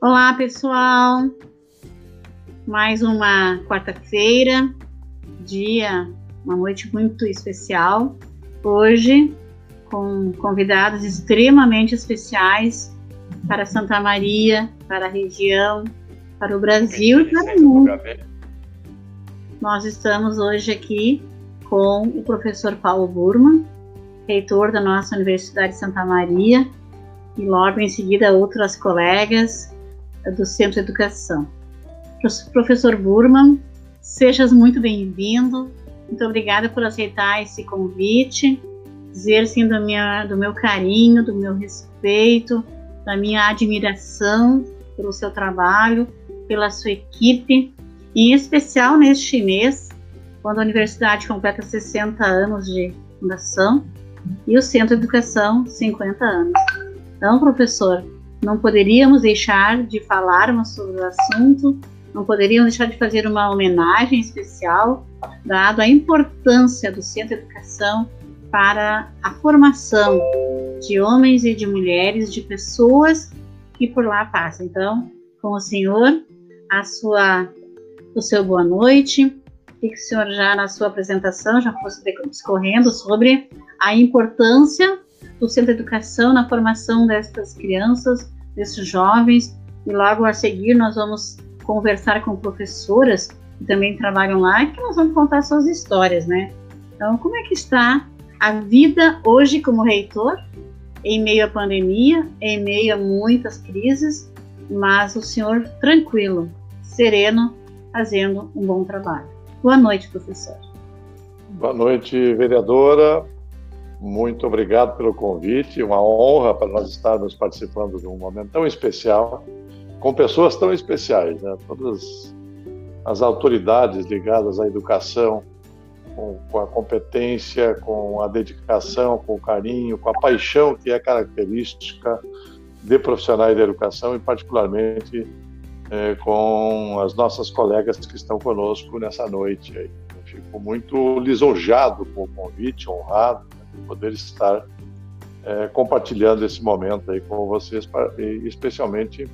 Olá, pessoal. Mais uma quarta-feira, dia, uma noite muito especial. Hoje, com convidados extremamente especiais para Santa Maria, para a região, para o Brasil e para o mundo. Nós estamos hoje aqui com o professor Paulo Burman, reitor da nossa Universidade de Santa Maria, e logo em seguida outras colegas do Centro de Educação. Professor Burman, sejas muito bem-vindo. Muito obrigada por aceitar esse convite, dizer sim do, minha, do meu carinho, do meu respeito, da minha admiração pelo seu trabalho, pela sua equipe, em especial neste mês, quando a universidade completa 60 anos de fundação e o Centro de Educação 50 anos. Então, professor, não poderíamos deixar de falarmos sobre o assunto, não poderíamos deixar de fazer uma homenagem especial, dado a importância do Centro de Educação para a formação de homens e de mulheres, de pessoas que por lá passam. Então, com o senhor, a sua, o seu boa noite, e que o senhor já na sua apresentação já fosse discorrendo sobre a importância do Centro de Educação na formação destas crianças, desses jovens, e logo a seguir nós vamos conversar com professoras que também trabalham lá que nós vamos contar suas histórias, né? Então, como é que está a vida hoje como reitor, em meio à pandemia, em meio a muitas crises, mas o senhor tranquilo, sereno, fazendo um bom trabalho. Boa noite, professor. Boa noite, vereadora. Muito obrigado pelo convite. Uma honra para nós estarmos participando de um momento tão especial, com pessoas tão especiais, né? Todas as autoridades ligadas à educação, com, com, a competência, com a dedicação, com o carinho, com a paixão que é característica de profissionais da educação e particularmente é, com as nossas colegas que estão conosco nessa noite. Aí. Fico muito lisonjado com o convite, honrado poder estar é, compartilhando esse momento aí com vocês, especialmente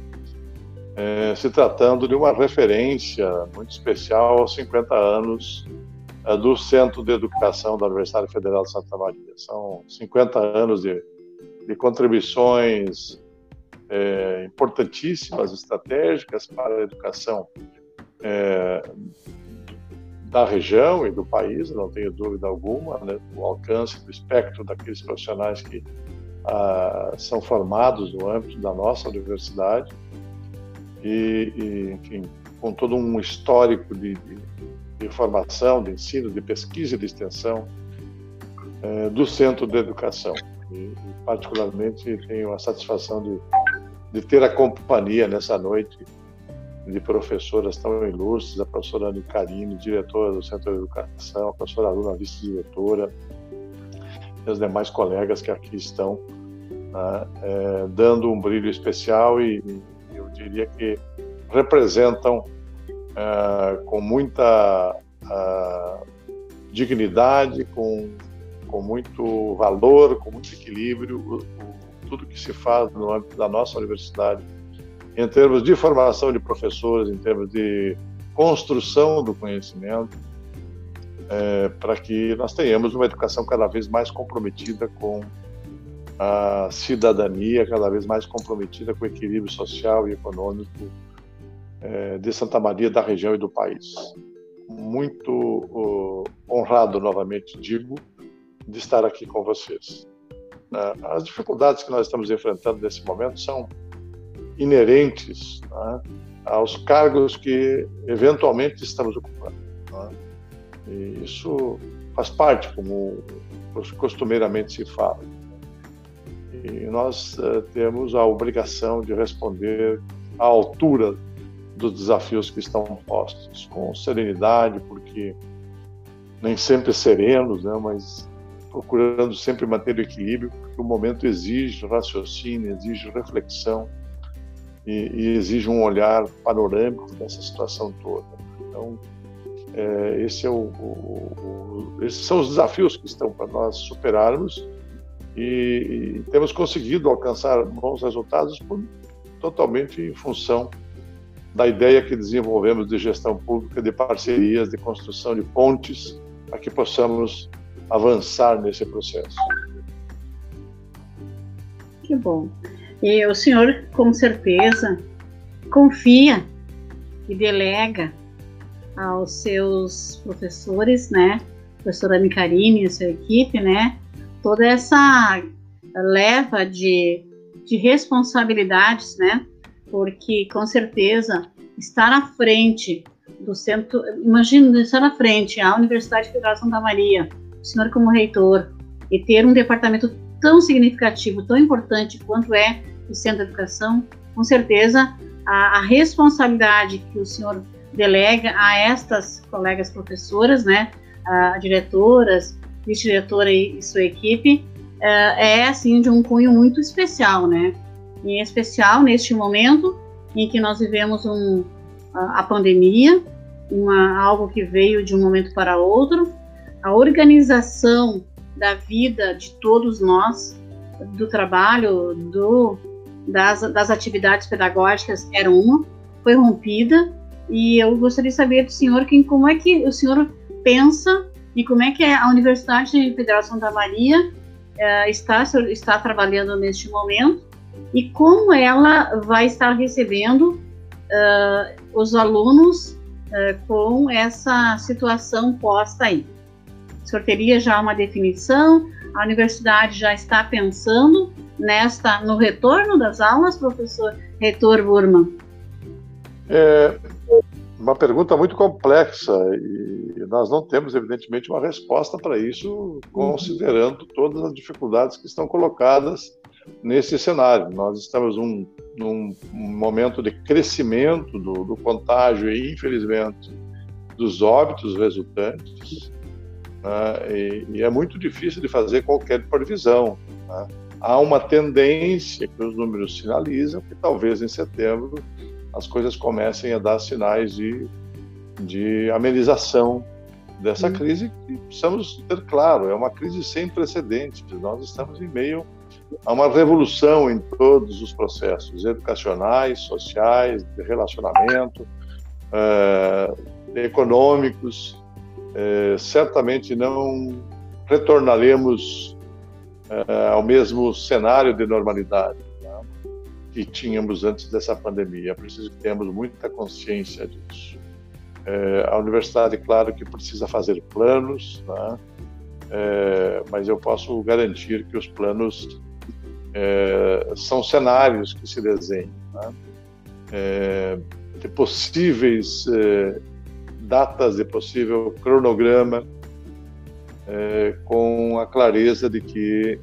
é, se tratando de uma referência muito especial aos 50 anos é, do Centro de Educação da Universidade Federal de Santa Maria. São 50 anos de, de contribuições é, importantíssimas, estratégicas para a educação é, da região e do país, não tenho dúvida alguma, né, o alcance do espectro daqueles profissionais que ah, são formados no âmbito da nossa universidade e, e enfim, com todo um histórico de, de, de, formação, de ensino, de pesquisa e de extensão eh, do Centro de Educação. E, e, particularmente tenho a satisfação de, de ter a companhia nessa noite de professoras tão ilustres, a professora Anne Carine, diretora do Centro de Educação, a professora Luna, vice-diretora, e os demais colegas que aqui estão né, é, dando um brilho especial e, e, eu diria que representam é, com muita é, dignidade, com, com muito valor, com muito equilíbrio, o, o, tudo que se faz no âmbito da nossa universidade em termos de formação de professores, em termos de construção do conhecimento, é, para que nós tenhamos uma educação cada vez mais comprometida com a cidadania, cada vez mais comprometida com o equilíbrio social e econômico é, de Santa Maria, da região e do país. Muito honrado, novamente digo, de estar aqui com vocês. Uh, as dificuldades que nós estamos enfrentando nesse momento são inerentes né, aos cargos que eventualmente estamos ocupando. Né? E isso faz parte, como costumeiramente se fala. E nós uh, temos a obrigação de responder à altura dos desafios que estão postos, com serenidade, porque nem sempre serenos, né, mas procurando sempre manter o equilíbrio, porque o momento exige raciocínio, exige reflexão, e, e exige um olhar panorâmico dessa situação toda. Então, é, esse é o, o, o, esses são os desafios que estão para nós superarmos e, e, temos conseguido alcançar bons resultados por totalmente em função da ideia que desenvolvemos de gestão pública, de parcerias, de construção de pontes, para que possamos avançar nesse processo. Que bom. E o senhor, com certeza, confia e delega aos seus professores, né, professora Micarini e sua equipe, né, toda essa leva de, de responsabilidades, né, porque com certeza estar à frente do centro, imagina estar à frente a Universidade Federal de Santa Maria, o senhor como reitor, e ter um departamento tão significativo, tão importante quanto é o Centro de Educação, com certeza a, a responsabilidade que o senhor delega a estas colegas professoras, né, a diretoras, vice-diretora e, e, sua equipe, é, é assim de um cunho muito especial, né? Em especial neste momento em que nós vivemos um, a, a pandemia, uma, algo que veio de um momento para outro, a organização da vida de todos nós, do trabalho, do, das, das atividades pedagógicas era uma, foi rompida, e eu gostaria de saber do senhor quem, como é que o senhor pensa e como é que a Universidade Federal de Santa Maria uh, está, está trabalhando neste momento e como ela vai estar recebendo uh, os alunos uh, com essa situação posta aí. O senhor teria já uma definição? A universidade já está pensando nesta no retorno das aulas, professor Reitor Burman? É uma pergunta muito complexa e nós não temos, evidentemente, uma resposta para isso, considerando todas as dificuldades que estão colocadas nesse cenário. Nós estamos num, num momento de crescimento do, do, contágio e, infelizmente, dos óbitos resultantes, né? e, e, é muito difícil de fazer qualquer previsão. Né? Há uma tendência que os números sinalizam que talvez em setembro as coisas comecem a dar sinais de, de amenização dessa uhum. crise que precisamos ter claro, é uma crise sem precedentes. Nós estamos em meio a uma revolução em todos os processos educacionais, sociais, de relacionamento, eh, econômicos. Eh, certamente não retornaremos eh, ao mesmo cenário de normalidade né, que tínhamos antes dessa pandemia. É preciso que tenhamos muita consciência disso. É, a universidade, claro, que precisa fazer planos, né? é, mas eu posso garantir que os planos são cenários que se desenham, né? De possíveis datas, de possível cronograma, é, com a clareza de que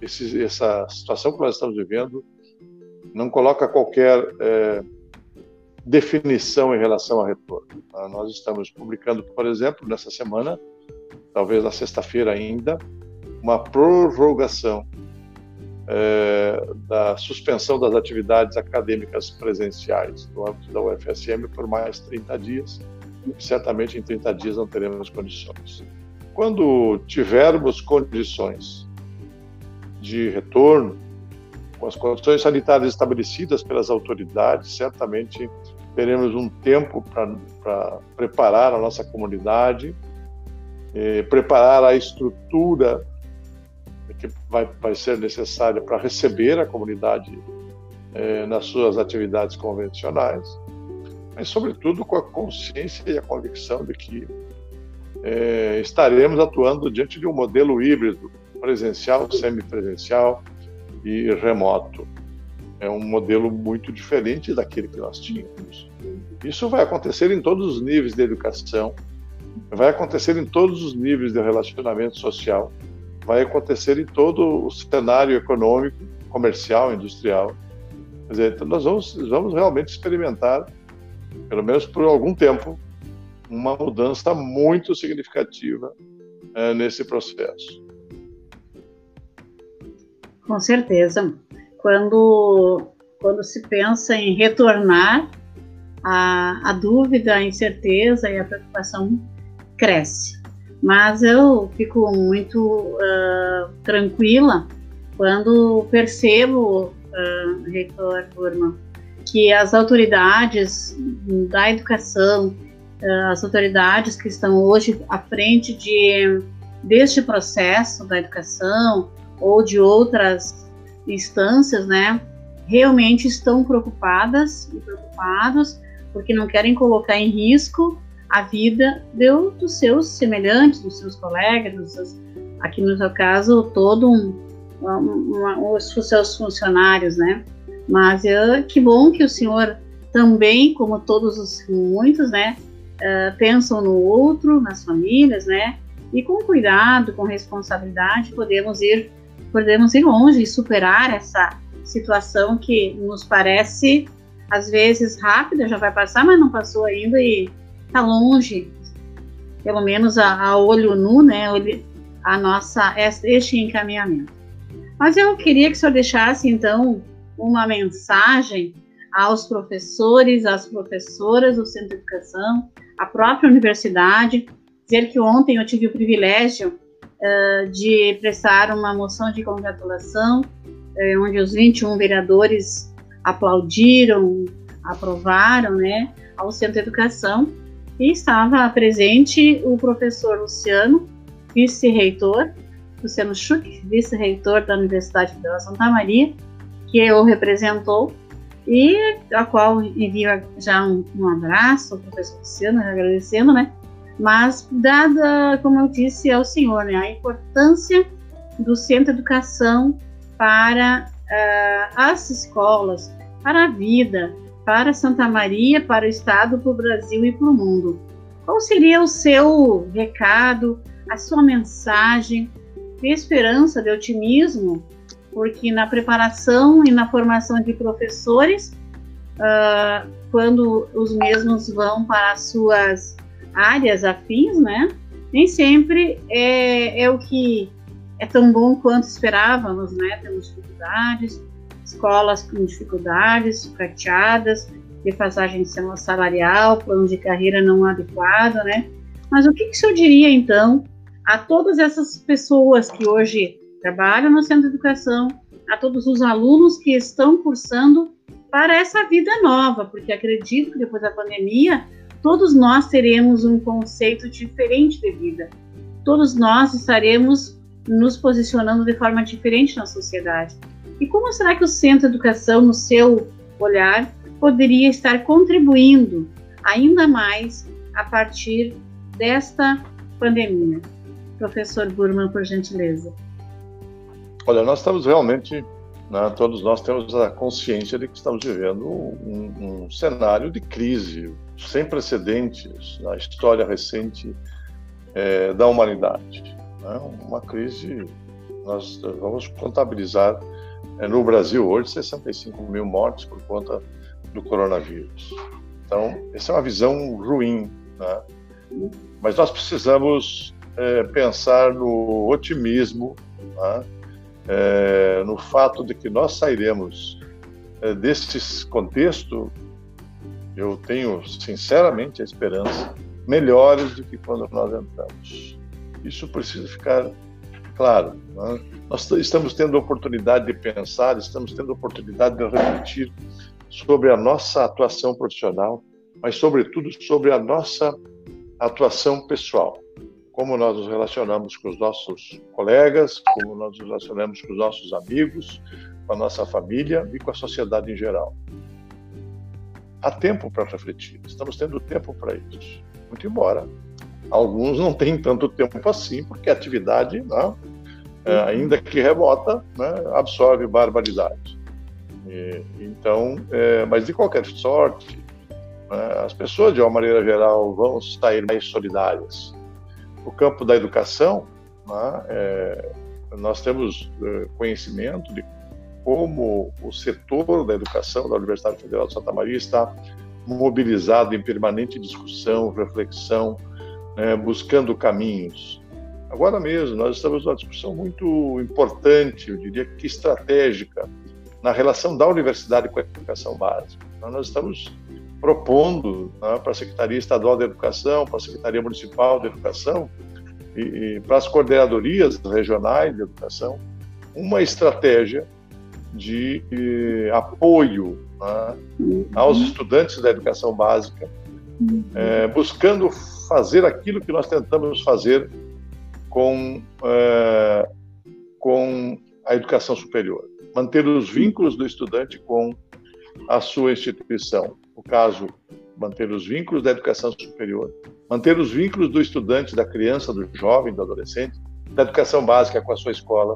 esse, essa situação que nós estamos vivendo não coloca qualquer definição em relação ao retorno. Tá? Nós estamos publicando, por exemplo, nessa semana, talvez na sexta-feira ainda, uma prorrogação é, da suspensão das atividades acadêmicas presenciais no âmbito da UFSM por mais 30 dias. Certamente em 30 dias não teremos condições. Quando tivermos condições de retorno, com as condições sanitárias estabelecidas pelas autoridades, certamente teremos um tempo para preparar a nossa comunidade, eh, preparar a estrutura que vai, vai ser necessária para receber a comunidade eh, nas suas atividades convencionais, mas, sobretudo, com a consciência e a convicção de que eh, estaremos atuando diante de um modelo híbrido, presencial, semipresencial e remoto é um modelo muito diferente daquele que nós tínhamos. Isso vai acontecer em todos os níveis da educação, vai acontecer em todos os níveis do relacionamento social, vai acontecer em todo o cenário econômico, comercial, industrial. Quer dizer, então nós vamos, vamos realmente experimentar, pelo menos por algum tempo, uma mudança muito significativa é, nesse processo. Com certeza quando, quando se pensa em retornar, a, a dúvida, a incerteza e a preocupação cresce. Mas eu fico muito uh, tranquila quando percebo uh, reitor Burma, que as autoridades da educação, uh, as autoridades que estão hoje à frente de deste processo da educação ou de outras instâncias, né, realmente estão preocupadas e preocupados porque não querem colocar em risco a vida de, dos seus semelhantes, dos seus colegas, dos seus, aqui no seu caso, todo um, um, os seus funcionários, né? Mas uh, que bom que o senhor também, como todos os muitos, né, uh, pensam no outro, nas famílias, né? E com cuidado, com responsabilidade, podemos ir podemos ir longe e superar essa situação que nos parece às vezes rápida, já vai passar, mas não passou ainda e está longe, pelo menos a, a, olho nu, né, a nossa este encaminhamento. Mas eu queria que o senhor deixasse então uma mensagem aos professores, às professoras do Centro de Educação, à própria universidade, dizer que ontem eu tive o privilégio uh, de prestar uma moção de congratulação, uh, onde os 21 vereadores aplaudiram, aprovaram, né, ao Centro de Educação, e estava presente o professor Luciano, vice-reitor, Luciano Schuch, vice-reitor da Universidade Federal Santa Maria, que o representou, e a qual envio já um, um abraço ao professor Luciano, agradecendo, né, mas dada, como eu disse ao senhor, né, a importância do Centro de Educação para uh, as escolas, para a vida, para Santa Maria, para o Estado, para o Brasil e para o mundo. Qual seria o seu recado, a sua mensagem de esperança, de otimismo? Porque na preparação e na formação de professores, uh, quando os mesmos vão para as suas áreas afins, né? Nem sempre é, é o que é tão bom quanto esperávamos, né? Temos dificuldades, escolas com dificuldades, prateadas, defasagem salarial, plano de carreira não adequado, né? Mas o que, que o senhor diria, então, a todas essas pessoas que hoje trabalham no centro de educação, a todos os alunos que estão cursando para essa vida nova, porque acredito que depois da pandemia todos nós teremos um conceito diferente de vida. Todos nós estaremos nos posicionando de forma diferente na sociedade. E como será que o Centro de Educação, no seu olhar, poderia estar contribuindo ainda mais a partir desta pandemia? Professor Burman, por gentileza. Olha, nós estamos realmente, né, todos nós temos a consciência de que estamos vivendo um, um cenário de crise sem precedentes na história recente é, da humanidade. Né? Uma crise, nós vamos contabilizar é, no Brasil hoje 65 mil mortes por conta do coronavírus. Então, essa é uma visão ruim, né? mas nós precisamos é, pensar no otimismo, né? É, no fato de que nós sairemos é, desse contexto eu tenho sinceramente a esperança melhores do que quando nós entramos. Isso precisa ficar claro. Né? Nós estamos tendo a oportunidade de pensar, estamos tendo a oportunidade de refletir sobre a nossa atuação profissional, mas, sobretudo, sobre a nossa atuação pessoal. Como nós nos relacionamos com os nossos colegas, como nós nos relacionamos com os nossos amigos, com a nossa família e com a sociedade em geral há tempo para refletir, estamos tendo tempo para isso. Muito embora alguns não tenham tanto tempo assim, porque a atividade, né, é, ainda que remota, né, absorve barbaridade. E, então, é, mas de qualquer sorte, né, as pessoas, de uma maneira geral, vão sair mais solidárias. No campo da educação, né, é, nós temos é, conhecimento de como o setor da educação da Universidade Federal de Santa Maria está mobilizado em permanente discussão, reflexão, né, buscando caminhos. Agora mesmo, nós estamos numa discussão muito importante, eu diria que estratégica, na relação da universidade com a educação básica. Então, nós estamos propondo né, para a Secretaria Estadual de Educação, para a Secretaria Municipal de Educação e, e para as coordenadorias regionais de educação uma estratégia de eh, apoio né, aos estudantes da educação básica, eh, buscando fazer aquilo que nós tentamos fazer com, eh, com a educação superior, manter os vínculos do estudante com a sua instituição. No caso, manter os vínculos da educação superior, manter os vínculos do estudante, da criança, do jovem, do adolescente, da educação básica com a sua escola,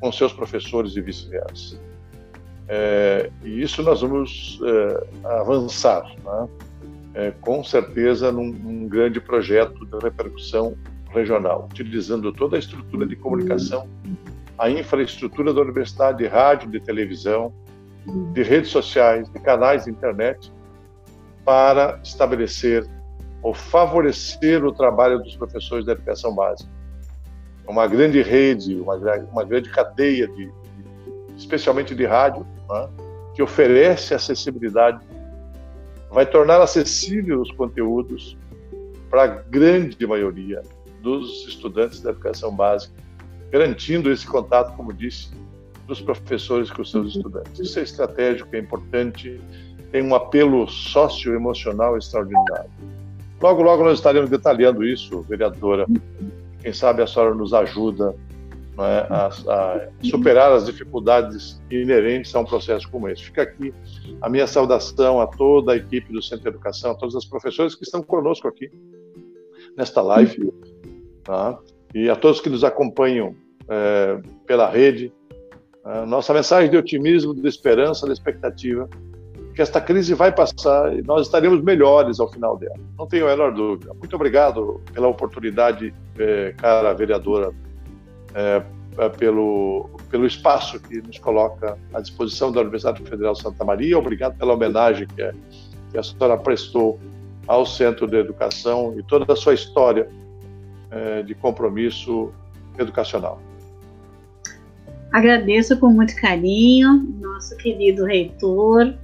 com seus professores e vice-versa. É, e isso nós vamos é, avançar, né? é, com certeza, num, num, grande projeto de repercussão regional, utilizando toda a estrutura de comunicação, a infraestrutura da universidade, de rádio, de televisão, de redes sociais, de canais de internet, para estabelecer ou favorecer o trabalho dos professores da educação básica. Uma grande rede, uma, uma grande cadeia, de, especialmente de rádio, né, que oferece acessibilidade, vai tornar acessível os conteúdos para a grande maioria dos estudantes da educação básica, garantindo esse contato, como disse, dos professores com os seus estudantes. Isso é estratégico, é importante, tem um apelo socioemocional extraordinário. Logo, logo nós estaremos detalhando isso, vereadora. Quem sabe a senhora nos ajuda né, a, a, superar as dificuldades inerentes a um processo como esse. Fica aqui a minha saudação a toda a equipe do Centro de Educação, a todas as professoras que estão conosco aqui nesta live, tá? e a todos que nos acompanham é, pela rede. nossa mensagem de otimismo, de esperança, de expectativa que esta crise vai passar e nós estaremos melhores ao final dela. Não tenho a menor dúvida. Muito obrigado pela oportunidade, eh, cara vereadora, eh, eh, pelo, pelo espaço que nos coloca à disposição da Universidade Federal de Santa Maria. Obrigado pela homenagem que, que a senhora prestou ao Centro de Educação e toda a sua história de compromisso educacional. Agradeço com muito carinho nosso querido reitor,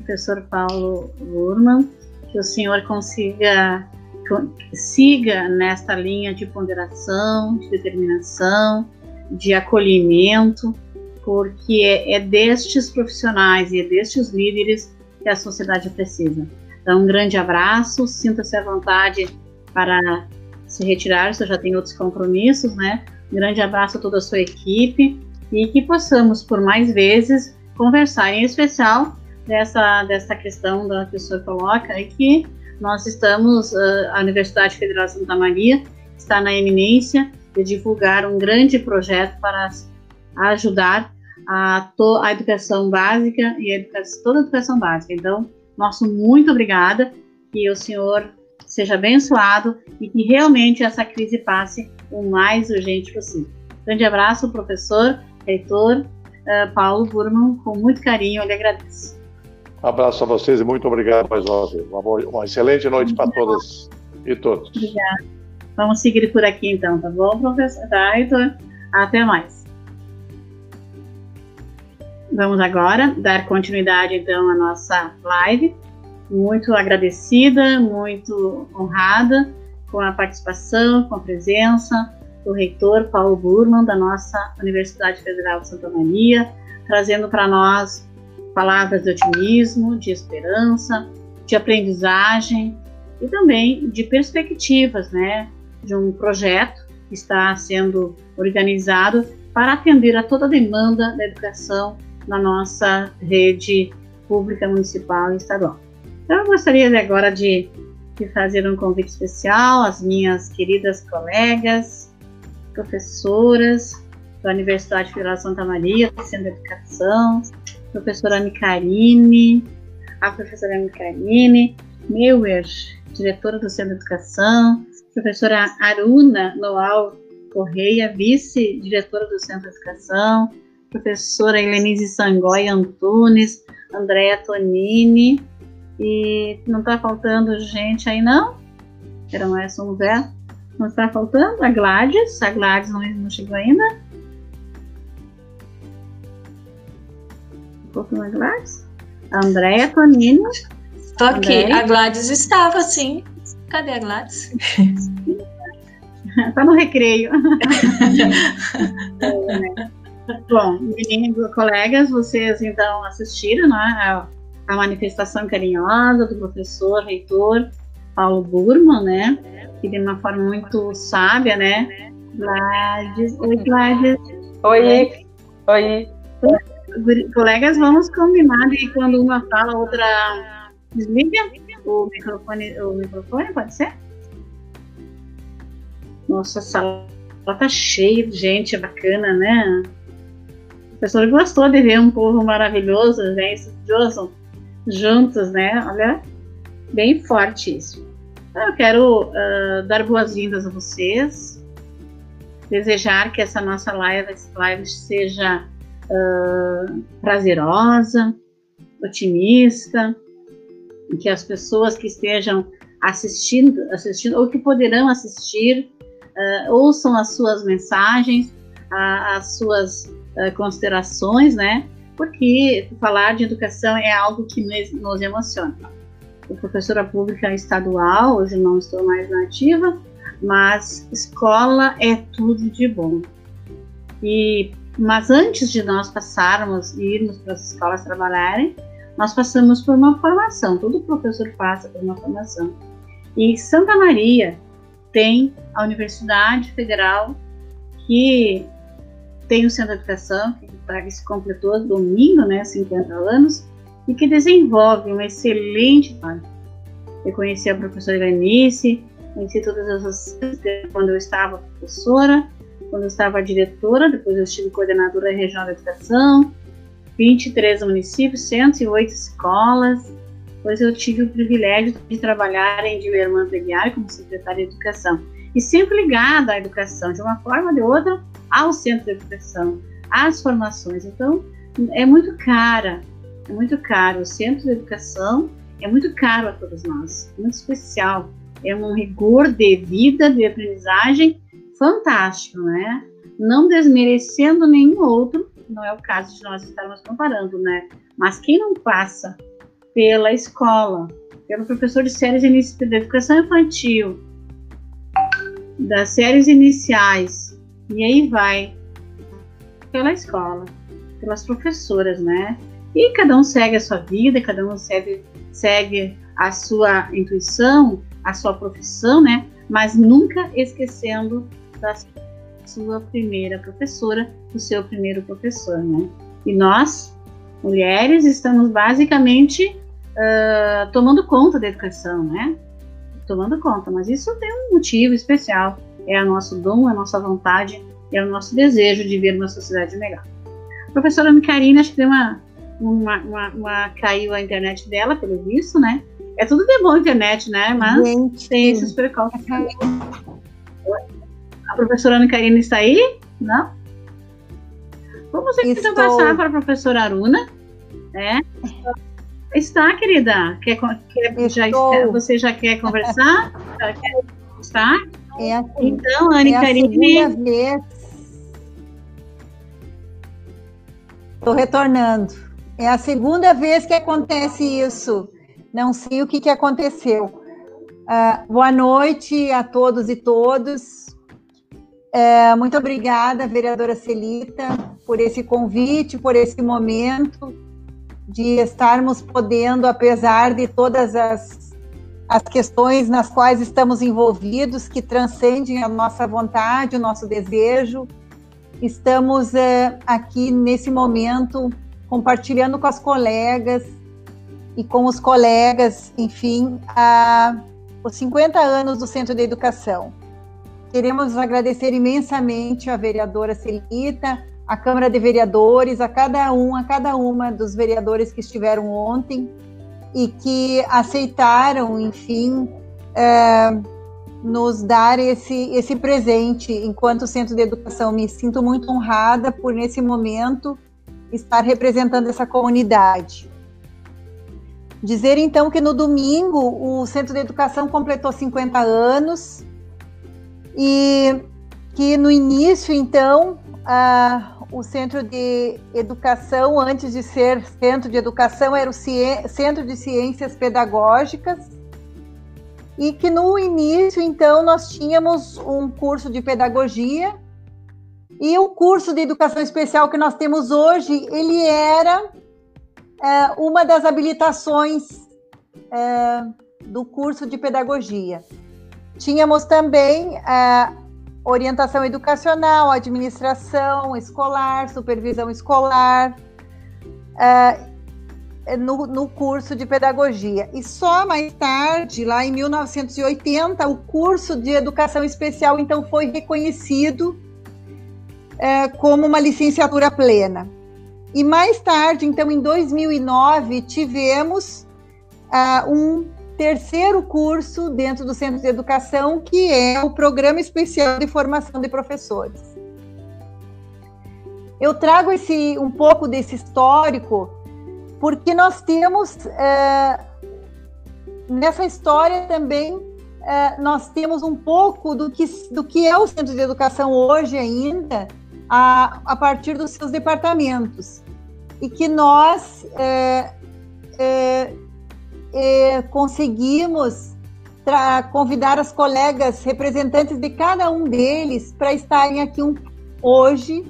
professor Paulo Lurman, que o senhor consiga siga nesta linha de ponderação, de determinação, de acolhimento, porque é, é destes profissionais e é destes líderes que a sociedade precisa. Então, um grande abraço, sinta-se à vontade para se retirar, se já tem outros compromissos, né? Um grande abraço a toda a sua equipe e que possamos, por mais vezes, conversar, em especial dessa, dessa questão da pessoa coloca é que nós estamos, ah, a Universidade Federal de Santa Maria está na eminência de divulgar um grande projeto para ajudar a, to, a educação básica e a educação, toda a educação básica. Então, nosso muito obrigada, que o senhor seja abençoado e que realmente essa crise passe o mais urgente possível. Grande abraço, professor, reitor uh, Paulo Burman, com muito carinho, eu lhe agradeço. Abraço a vocês e muito obrigado mais uma vez. Uma, boa, uma excelente noite para todas e todos. Obrigada. Vamos seguir por aqui então, tá bom, professor? Tá, Heitor? Até mais. Vamos agora dar continuidade então à nossa live. Muito agradecida, muito honrada com a participação, com a presença do reitor Paulo Burman da nossa Universidade Federal de Santa Maria, trazendo para nós palavras de otimismo, de esperança, de aprendizagem e também de perspectivas, né, de um projeto que está sendo organizado para atender a toda a demanda da educação na nossa rede pública municipal e estadual. Então, eu gostaria agora de, de fazer um convite especial às minhas queridas colegas, professoras da Universidade Federal de Santa Maria, Centro de Educação, professora Micarine, a professora Micarine, Meuer, diretora do Centro de Educação, professora Aruna Noal Correia, vice-diretora do Centro de Educação, professora Helenise Sangói Antunes, Andréa Tonini, e não está faltando gente aí não? Eram essas, vamos ver. Não está faltando? A Gladys, a Gladys não, não chegou ainda? Pouco na Gladys? Andréia, Tonino. Tô aqui. Andréia. A Gladys estava, sim. Cadê a Gladys? tá no recreio. Bom, meninos, colegas, vocês então assistiram né, a, a manifestação carinhosa do professor, reitor Paulo Burman, né? Que de uma forma muito sábia, né? Gladys, oi Gladys. Oi, oi. Colegas, vamos combinar de quando uma fala, outra desliga o microfone, o microfone, pode ser? Nossa, a sala tá cheia de gente bacana, né? O professor gostou de ver um povo maravilhoso, né? Estudioso, juntos, né? Olha, bem forte isso. Então, eu quero uh, dar boas-vindas a vocês, desejar que essa nossa live, live seja uh, prazerosa, otimista, que as pessoas que estejam assistindo, assistindo ou que poderão assistir, uh, ouçam as suas mensagens, as suas considerações, né? Porque falar de educação é algo que nos, nos emociona sou professora pública estadual, hoje não estou mais na ativa, mas escola é tudo de bom. E, mas antes de nós passarmos e irmos para as escolas trabalharem, nós passamos por uma formação, todo professor passa por uma formação. E Santa Maria tem a Universidade Federal, que tem o Centro de Educação, que, tá, se completou domingo, né, 50 anos, e que desenvolve um excelente trabalho. Eu conheci a professora Iranice, conheci todas as quando eu estava professora, quando eu estava diretora, depois eu estive coordenadora regional de educação, 23 municípios, 108 escolas, depois eu tive o privilégio de trabalhar em Dilermã Pleguiar como secretária de educação, e sempre ligada à educação, de uma forma ou de outra, ao centro de educação, às formações. Então, é muito cara é muito caro. O centro de educação é muito caro a todos nós, muito especial. É um rigor de vida, de aprendizagem fantástico, né? Não desmerecendo nenhum outro, não é o caso de nós estarmos comparando, né? Mas quem não passa pela escola, pelo professor de séries de educação infantil, das séries iniciais, e aí vai pela escola, pelas professoras, né? E cada um segue a sua vida, cada um segue, segue a sua intuição, a sua profissão, né? Mas nunca esquecendo da sua primeira professora, do seu primeiro professor, né? E nós, mulheres, estamos basicamente uh, tomando conta da educação, né? Tomando conta, mas isso tem um motivo especial. É o nosso dom, é a nossa vontade, é o nosso desejo de ver uma sociedade melhor. A professora Micarina, acho que tem uma, uma, uma, uma, caiu a internet dela, pelo visto, né? É tudo de bom a internet, né? Mas Gente. tem esses percalços. A professora Ana Karina está aí? Não? Vamos então passar para a professora Aruna. Né? Está, querida? Quer, quer, já, você já quer conversar? já quer estar? É assim, então, Ana é Karine. Estou retornando. É a segunda vez que acontece isso. Não sei o que, que aconteceu. Uh, boa noite a todos e todos. Uh, muito obrigada, vereadora Celita, por esse convite, por esse momento de estarmos podendo, apesar de todas as, as questões nas quais estamos envolvidos, que transcendem a nossa vontade, o nosso desejo, estamos uh, aqui nesse momento compartilhando com as colegas e com os colegas, enfim, a, os 50 anos do Centro de Educação. Queremos agradecer imensamente à vereadora Celita, à Câmara de Vereadores, a cada um, a cada uma dos vereadores que estiveram ontem e que aceitaram, enfim, é, nos dar esse, esse presente enquanto Centro de Educação. Me sinto muito honrada por, nesse momento, estar representando essa comunidade. Dizer então que no domingo o Centro de Educação completou 50 anos e que no início então a, o Centro de Educação, antes de ser Centro de Educação, era o Centro de Ciências Pedagógicas e que no início então nós tínhamos um curso de pedagogia E o curso de educação especial que nós temos hoje, ele era é, uma das habilitações é, do curso de pedagogia. Tínhamos também é, orientação educacional, administração escolar, supervisão escolar, é, no, no, curso de pedagogia. E só mais tarde, lá em 1980, o curso de educação especial então foi reconhecido é, como uma licenciatura plena. E mais tarde, então em 2009, tivemos um terceiro curso dentro do Centro de Educação, que é o Programa Especial de Formação de Professores. Eu trago esse um pouco desse histórico porque nós temos uh, nessa história também uh, nós temos um pouco do que, do que é o Centro de Educação hoje ainda, a, a partir dos seus departamentos. E que nós é, é, conseguimos convidar as colegas representantes de cada um deles para estarem aqui um, hoje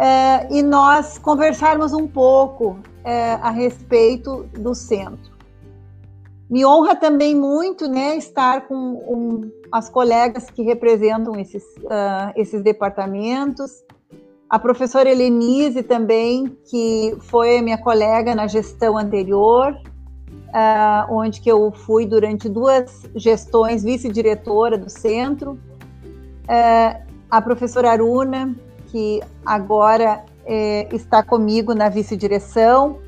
é, e nós conversarmos um pouco é, a respeito do centro. Me honra também muito né, estar com um, as colegas que representam esses, uh, esses departamentos, a professora Helenise também, que foi minha colega na gestão anterior, uh, onde que eu fui durante duas gestões vice-diretora do centro, uh, a professora Aruna, que agora uh, está comigo na vice-direção,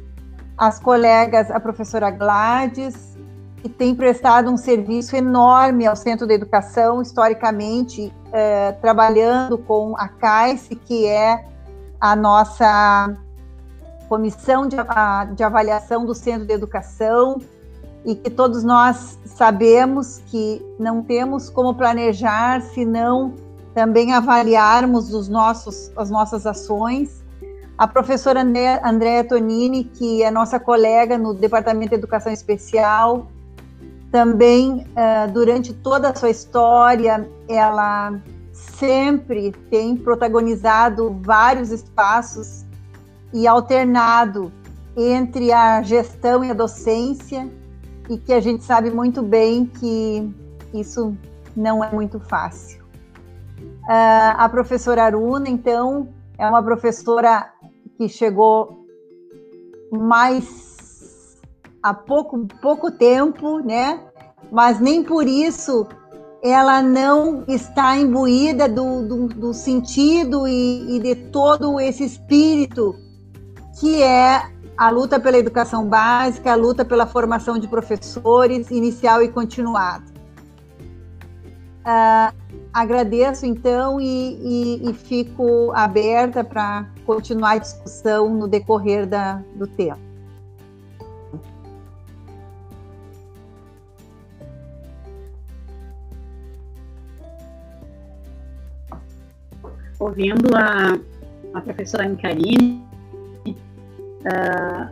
as colegas, a professora Gladys, que tem prestado um serviço enorme ao Centro de Educação, historicamente, é, trabalhando com a CAIS, que é a nossa comissão de, de avaliação do Centro de Educação, e que todos nós sabemos que não temos como planejar se não também avaliarmos os nossos, as nossas ações. A professora Andréa Tonini, que é nossa colega no Departamento de Educação Especial, também, durante toda a sua história, ela sempre tem protagonizado vários espaços e alternado entre a gestão e a docência, e que a gente sabe muito bem que isso não é muito fácil. Uh, a professora Aruna, então, é uma professora que chegou mais há pouco, pouco tempo, né? Mas nem por isso ela não está imbuída do, do, do sentido e, e de todo esse espírito que é a luta pela educação básica, a luta pela formação de professores, inicial e continuada. Uh, agradeço então e, e, e fico aberta para continuar a discussão no decorrer da, do tempo. ouvindo a, a professora Anne uh,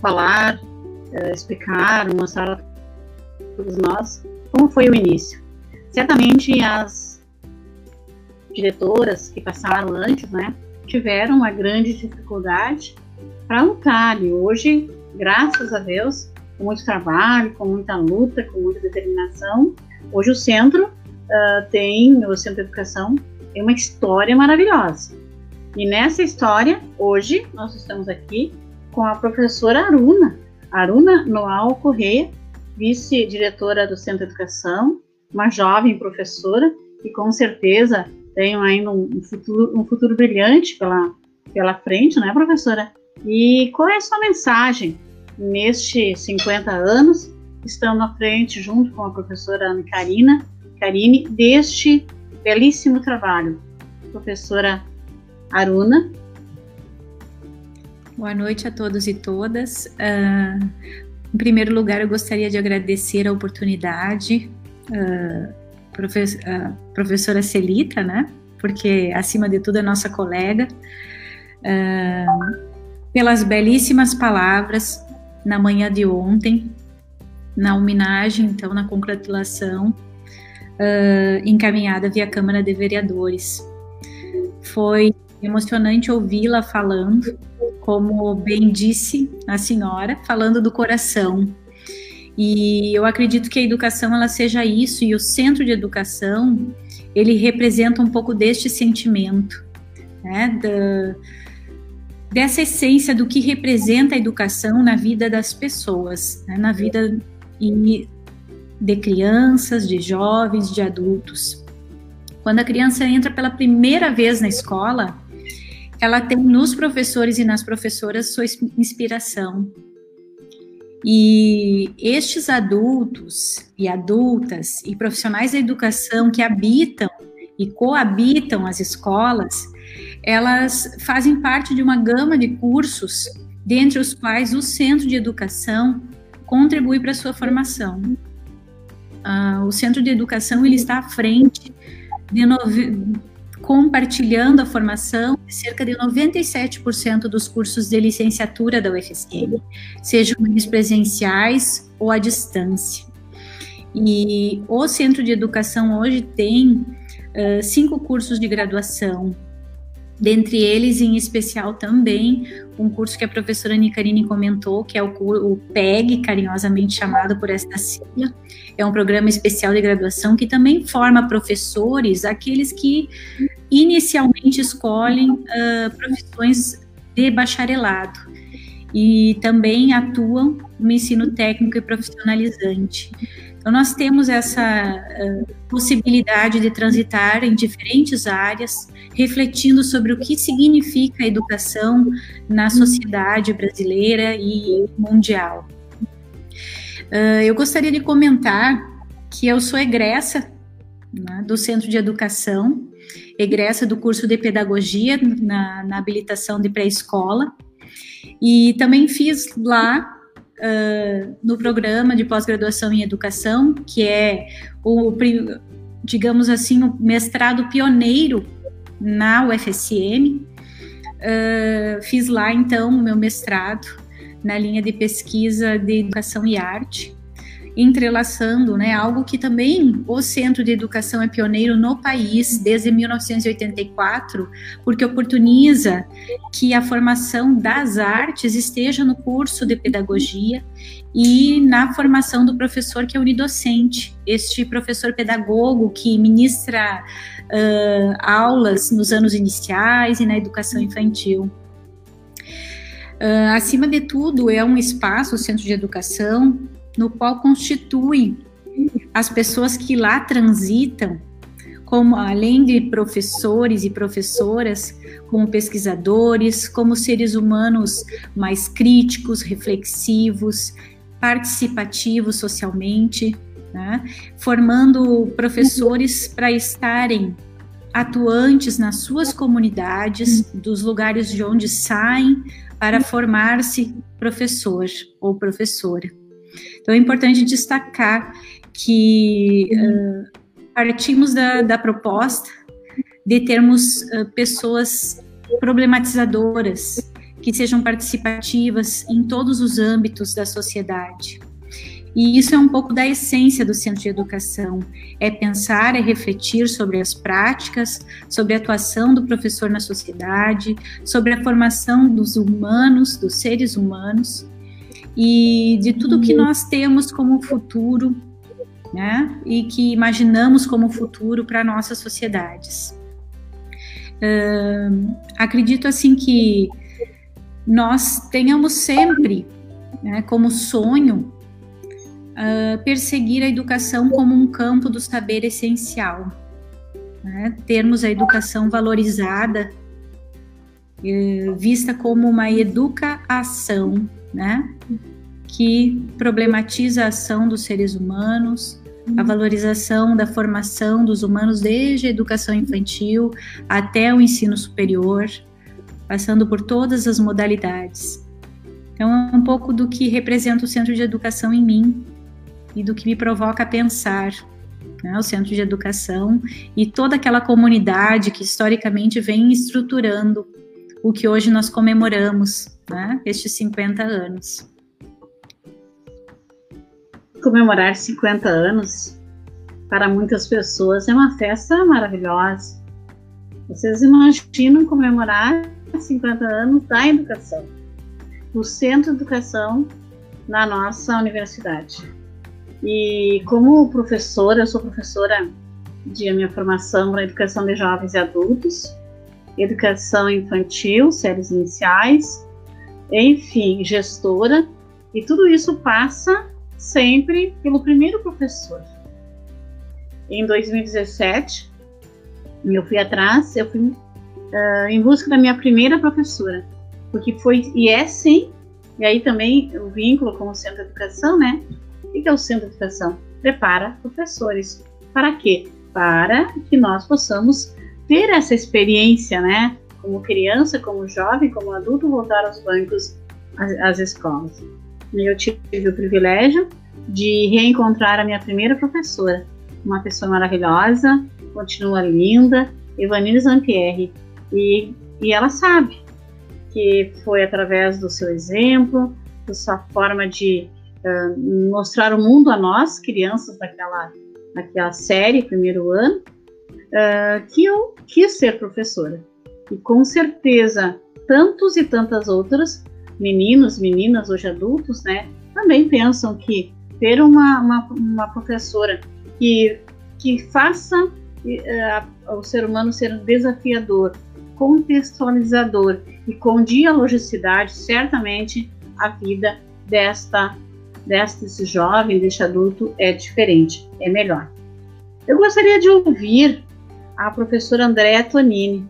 falar, uh, explicar, mostrar a todos nós como foi o início. Certamente as diretoras que passaram antes, né, tiveram uma grande dificuldade para lutar e hoje, graças a Deus, com muito trabalho, com muita luta, com muita determinação, hoje o centro uh, tem, o Centro de Educação tem uma história maravilhosa. E nessa história, hoje, nós estamos aqui com a professora Aruna, Aruna Noal Correia, vice-diretora do Centro de Educação, uma jovem professora que com certeza tem ainda um futuro, um futuro brilhante pela, pela frente, né, professora? E qual é a sua mensagem nestes 50 anos, estando à frente, junto com a professora Ana Karina, Karine, deste belíssimo trabalho. Professora Aruna. Boa noite a todos e todas. Uh, em primeiro lugar, eu gostaria de agradecer a oportunidade, uh, uh, professora Celita, né? Porque, acima de tudo, é nossa colega, pelas belíssimas palavras na manhã de ontem, na homenagem, então, na congratulação encaminhada via Câmara de Vereadores. Foi emocionante ouvi-la falando, como bem disse a senhora, falando do coração. E eu acredito que a educação ela seja isso e o centro de educação ele representa um pouco deste sentimento, né, da, dessa essência do que representa a educação na vida das pessoas, né, na vida de crianças, de jovens, de adultos. Quando a criança entra pela primeira vez na escola, ela tem nos professores e nas professoras sua inspiração. E estes adultos e adultas e profissionais da educação que habitam e coabitam as escolas, elas fazem parte de uma gama de cursos, dentre os quais o Centro de Educação contribui para a sua formação. Uh, o Centro de Educação ele está à frente de compartilhando a formação de cerca de 97% dos cursos de licenciatura da UFSM, sejam eles presenciais ou à distância. E o Centro de Educação hoje tem uh, cinco cursos de graduação, dentre eles, em especial, também um curso que a professora Nicarine comentou, que é o, o PEG, carinhosamente chamado por esta sigla. É um programa especial de graduação que também forma professores, aqueles que inicialmente escolhem uh, profissões de bacharelado e também atuam no ensino técnico e profissionalizante. Então, nós temos essa uh, possibilidade de transitar em diferentes áreas, refletindo sobre o que significa a educação na sociedade brasileira e mundial. Uh, eu gostaria de comentar que eu sou egressa né, do Centro de Educação, egressa do curso de Pedagogia na, na habilitação de pré-escola, e também fiz lá uh, no programa de pós-graduação em educação, que é o, digamos assim, o mestrado pioneiro na UFSM. Uh, fiz lá então o meu mestrado na linha de pesquisa de educação e arte entrelaçando, né, algo que também o Centro de Educação é pioneiro no país desde 1984, porque oportuniza que a formação das artes esteja no curso de pedagogia e na formação do professor que é unidocente, este professor pedagogo que ministra uh, aulas nos anos iniciais e na educação infantil. Uh, acima de tudo, é um espaço, o centro de educação, no qual constitui as pessoas que lá transitam, como além de professores e professoras, como pesquisadores, como seres humanos mais críticos, reflexivos, participativos socialmente, né? formando professores para estarem atuantes nas suas comunidades, dos lugares de onde saem, para formar-se professor ou professora. Então é importante destacar que uh, partimos da, da, proposta de termos uh, pessoas problematizadoras que sejam participativas em todos os âmbitos da sociedade. E isso é um pouco da essência do centro de educação: é pensar, é refletir sobre as práticas, sobre a atuação do professor na sociedade, sobre a formação dos humanos, dos seres humanos, e de tudo que nós temos como futuro, né? E que imaginamos como futuro para nossas sociedades. Uh, acredito assim que nós tenhamos sempre, né, como sonho, uh, perseguir a educação como um campo do saber essencial, né? termos a educação valorizada, uh, vista como uma educação, né? Que problematiza a ação dos seres humanos, a valorização da formação dos humanos desde a educação infantil até o ensino superior, passando por todas as modalidades. Então, é um pouco do que representa o centro de educação em mim e do que me provoca a pensar. Né, o centro de educação e toda aquela comunidade que historicamente vem estruturando o que hoje nós comemoramos, né, estes 50 anos. Comemorar 50 anos, para muitas pessoas, é uma festa maravilhosa. Vocês imaginam comemorar 50 anos da educação, do Centro de Educação na nossa universidade. E como professora, eu sou professora de minha formação na educação de jovens e adultos, educação infantil, séries iniciais, enfim, gestora, e tudo isso passa sempre pelo primeiro professor. Em 2017, eu fui atrás, eu fui uh, em busca da minha primeira professora, porque foi, e é sim, e aí também o vínculo com o Centro de Educação, né? O que é o Centro de Educação? Prepara professores. Para quê? Para que nós possamos ter essa experiência, né? Como criança, como jovem, como adulto, voltar aos bancos, às, às escolas. Eu tive o privilégio de reencontrar a minha primeira professora, uma pessoa maravilhosa, continua linda, Evanine Zampierre, e, e ela sabe que foi através do seu exemplo, da sua forma de uh, mostrar o mundo a nós, crianças daquela, daquela série, primeiro ano, uh, que eu quis ser professora. E com certeza, tantos e tantas outras, meninos, meninas, hoje adultos, né, também pensam que ter uma, uma, uma professora que, que faça uh, o ser humano ser desafiador, contextualizador e com dialogicidade, certamente a vida desta deste jovem, deste adulto é diferente, é melhor. Eu gostaria de ouvir a professora Andréa Tonini,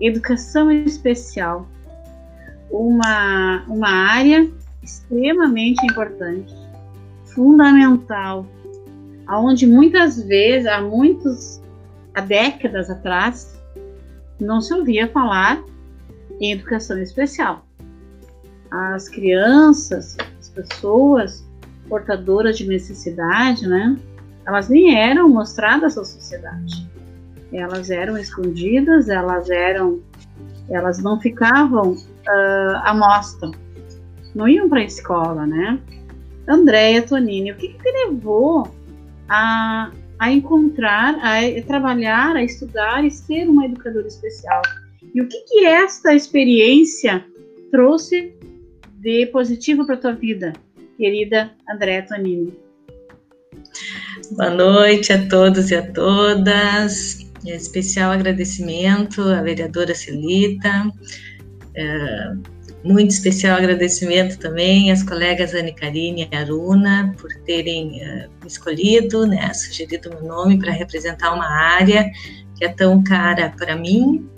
Educação Especial, uma, uma área extremamente importante, fundamental, aonde muitas vezes, há muitos, há décadas atrás, não se ouvia falar em educação especial. As crianças, as pessoas portadoras de necessidade, né? Elas nem eram mostradas à sociedade. Elas eram escondidas, elas eram, elas não ficavam uh, à mostra, não iam para a escola, né? Andréia Tonini, o que, que te levou a a encontrar, a trabalhar, a estudar e ser uma educadora especial. E o que, que esta experiência trouxe de positivo para a tua vida, querida Andréa Tonini? Boa noite a todos e a todas. Especial agradecimento à vereadora Celita. É, muito especial agradecimento também às colegas Anne Karine e Aruna por terem uh, escolhido, né, sugerido meu nome para representar uma área que é tão cara para mim,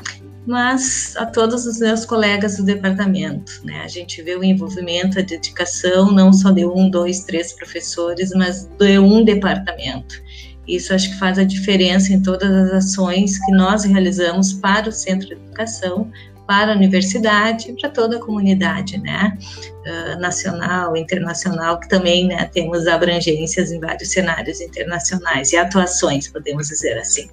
mas a todos os meus colegas do departamento. Né? A gente vê o envolvimento, a dedicação não só de um, dois, três professores, mas de um departamento. Isso acho que faz a diferença em todas as ações que nós realizamos para o Centro de Educação, para a universidade, para toda a comunidade, né, uh, nacional, internacional, que também, né, temos abrangências em vários cenários internacionais e atuações, podemos dizer assim.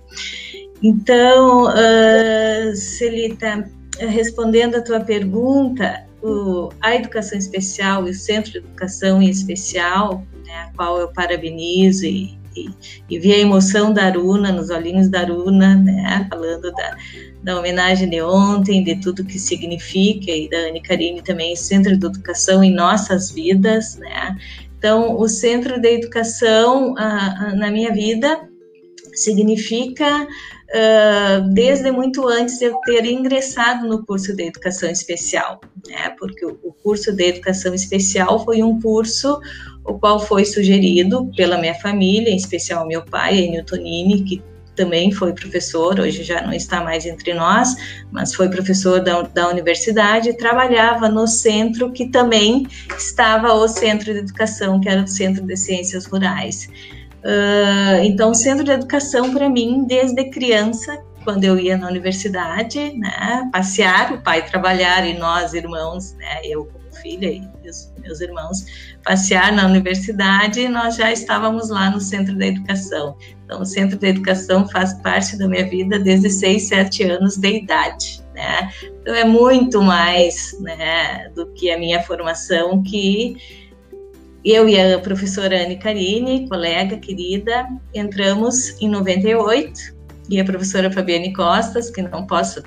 Então, uh, Celita, respondendo a tua pergunta, o, a educação especial e o Centro de Educação em Especial, né, a qual eu parabenizo e, e, e vi a emoção da Aruna, nos olhinhos da Aruna, né, falando da, da homenagem de ontem, de tudo que significa, e da Anne Karine também, Centro de Educação em Nossas Vidas, né? Então, o Centro de Educação na minha vida significa uh, desde muito antes de eu ter ingressado no curso de Educação Especial, né? Porque o, o curso de Educação Especial foi um curso o qual foi sugerido pela minha família, em especial meu pai, Enio Tonini, que também foi professor, hoje já não está mais entre nós, mas foi professor da, da universidade e trabalhava no centro que também estava o Centro de Educação, que era o Centro de Ciências Rurais. Uh, então, o Centro de Educação, para mim, desde criança, quando eu ia na universidade, né, passear, o pai trabalhar e nós, irmãos, né, eu como filha e meus irmãos, passear na universidade, nós já estávamos lá no Centro da Educação. Então, o Centro da Educação faz parte da minha vida desde 6, 7 anos de idade. Né? Então, é muito mais né, do que a minha formação que eu e a professora Anne Carine, colega querida, entramos em 98 e a professora Fabiane Costas, que não posso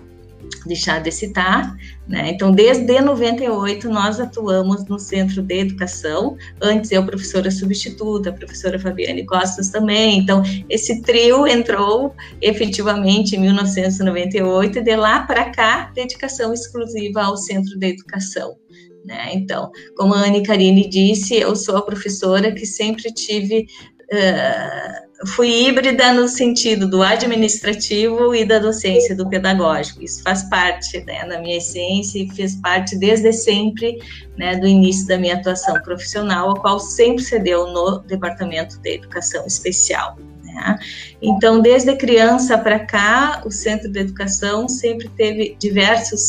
deixar de citar, né? Então, desde 98 nós atuamos no Centro de Educação. Antes eu professora substituta, a professora Fabiane Costas também. Então, esse trio entrou efetivamente em 1998 e de lá para cá dedicação exclusiva ao Centro de Educação. Né? Então, como a Anne Karine disse, eu sou a professora que sempre tive Uh, fui híbrida no sentido do administrativo e da docência, do pedagógico. Isso faz parte né, da minha essência e fez parte desde sempre né, do início da minha atuação profissional, a qual sempre se deu no Departamento de Educação Especial. Né? Então, desde criança para cá, o Centro de Educação sempre teve diversos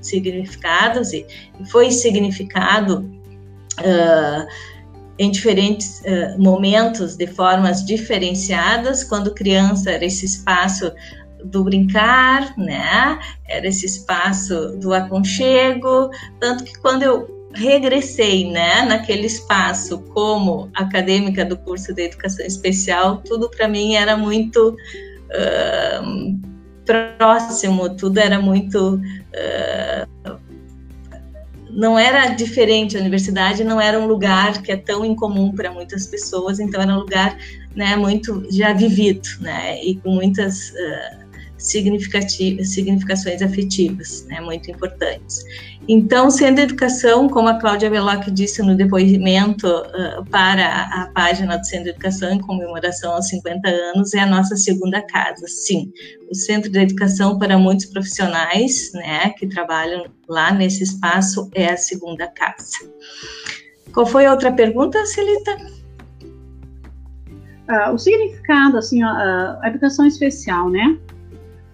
significados e, foi significado. Uh, em diferentes uh, momentos, de formas diferenciadas. Quando criança era esse espaço do brincar, né? Era esse espaço do aconchego, tanto que quando eu regressei, né, naquele espaço como acadêmica do curso de educação especial, tudo para mim era muito uh, próximo, tudo era muito uh, não era diferente, a universidade não era um lugar que é tão incomum para muitas pessoas, então era um lugar né, muito já vivido, né, e com muitas uh, significações afetivas, né, muito importantes. Então, sendo educação, como a Cláudia Veloc disse no depoimento uh, para a página do Centro de Educação em comemoração aos 50 anos, é a nossa segunda casa, sim. O Centro de Educação para muitos profissionais, né, que trabalham lá nesse espaço, é a segunda casa. Qual foi a outra pergunta, Celita? Uh, o significado, assim, a, a educação especial, né?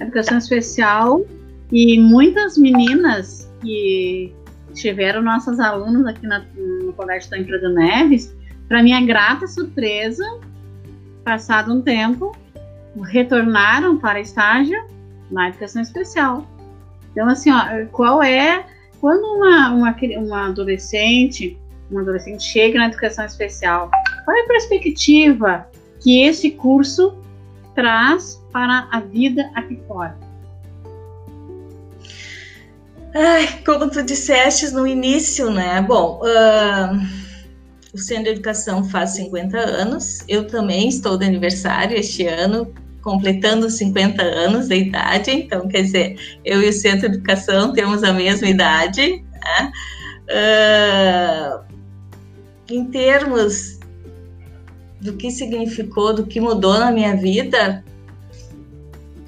Educação especial e muitas meninas que tiveram nossas alunas aqui na, no Colégio Tancredo Neves, para minha grata surpresa, passado um tempo, retornaram para estágio na educação especial. Então, assim, ó, qual é quando uma, uma, uma adolescente, um adolescente chega na educação especial, qual é a perspectiva que esse curso traz para a vida aqui fora? Ai, como tu disseste no início, né? Bom, uh, o Centro de Educação faz 50 anos, eu também estou de aniversário este ano, completando 50 anos de idade, então, quer dizer, eu e o Centro de Educação temos a mesma idade, né? Uh, em termos do que significou, do que mudou na minha vida,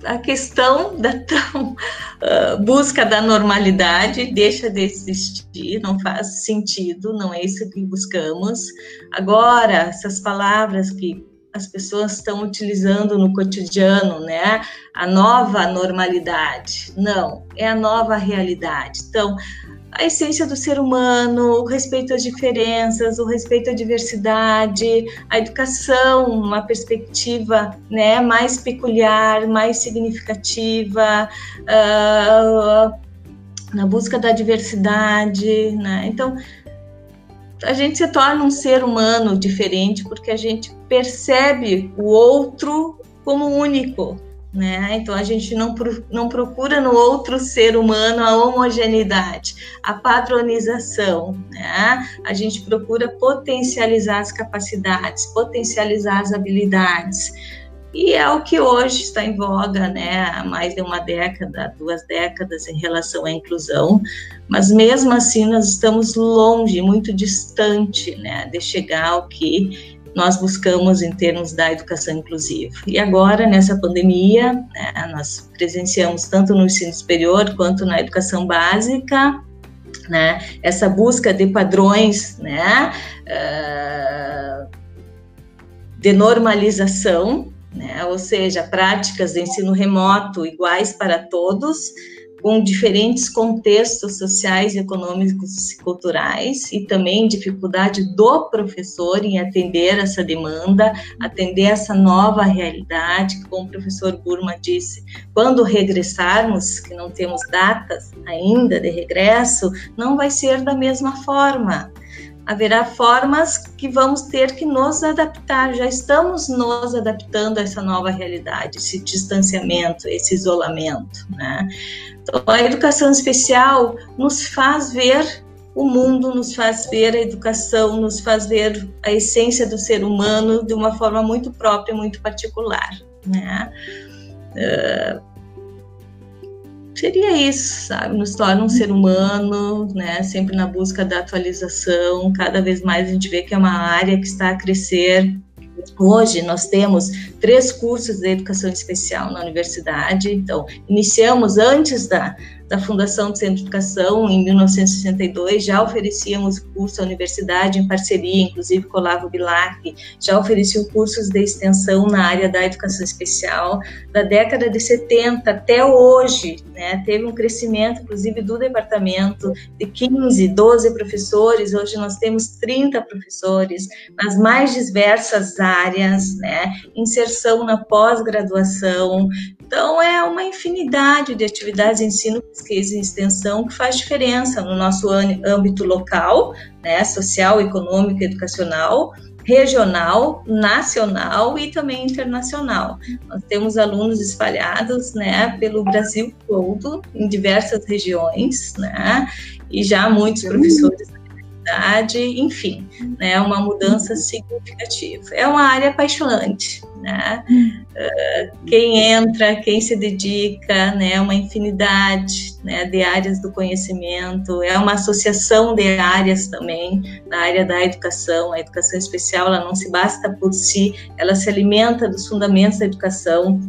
a questão da tão, uh, busca da normalidade deixa de existir, não faz sentido, não é isso que buscamos. Agora, essas palavras que as pessoas estão utilizando no cotidiano, né? A nova normalidade. Não, é a nova realidade. Então, a essência do ser humano, o respeito às diferenças, o respeito à diversidade, a educação, uma perspectiva né, mais peculiar, mais significativa, uh, na busca da diversidade. Né? Então, a gente se torna um ser humano diferente porque a gente percebe o outro como único, né? Então a gente não, não procura no outro ser humano a homogeneidade, a padronização, né? A gente procura potencializar as capacidades, potencializar as habilidades. E é o que hoje está em voga, né, há mais de uma década, duas décadas em relação à inclusão, mas mesmo assim nós estamos longe, muito distante, né, de chegar ao que nós buscamos em termos da educação inclusiva. E agora, nessa pandemia, né, nós presenciamos tanto no ensino superior quanto na educação básica, né, essa busca de padrões, né, uh, de normalização, né, ou seja, práticas de ensino remoto iguais para todos, com diferentes contextos sociais, econômicos e culturais, e também dificuldade do professor em atender essa demanda, atender essa nova realidade, como o professor Burma disse, quando regressarmos, que não temos datas ainda de regresso, não vai ser da mesma forma. Haverá formas que vamos ter que nos adaptar. Já estamos nos adaptando a essa nova realidade, esse distanciamento, esse isolamento. Né? Então, a educação especial nos faz ver o mundo, nos faz ver a educação, nos faz ver a essência do ser humano de uma forma muito própria, muito particular. Né? Uh, seria isso, sabe? Nos torna um ser humano, né? Sempre na busca da atualização. Cada vez mais a gente vê que é uma área que está a crescer. Hoje nós temos três cursos de educação especial na universidade. Então, iniciamos antes da, da Fundação de Centro de Educação, em 1962, já oferecíamos curso à universidade em parceria, inclusive com o Olavo Bilac, já ofereciam cursos de extensão na área da educação especial. Da década de 70 até hoje, né, teve um crescimento, inclusive, do departamento de 15, 12 professores, hoje nós temos 30 professores nas mais diversas áreas, né, inserção na pós-graduação, então, é uma infinidade de atividades de ensino, pesquisa e extensão que faz diferença no nosso âmbito local, né, social, econômico, educacional, regional, nacional e também internacional. Nós temos alunos espalhados, né, pelo Brasil todo, em diversas regiões, né, e já muitos professores enfim, né, uma mudança significativa. É uma área apaixonante, né? Uh, quem entra, quem se dedica, né, uma infinidade, né, de áreas do conhecimento, é uma associação de áreas também na área da educação. A educação especial, ela não se basta por si, ela se alimenta dos fundamentos da educação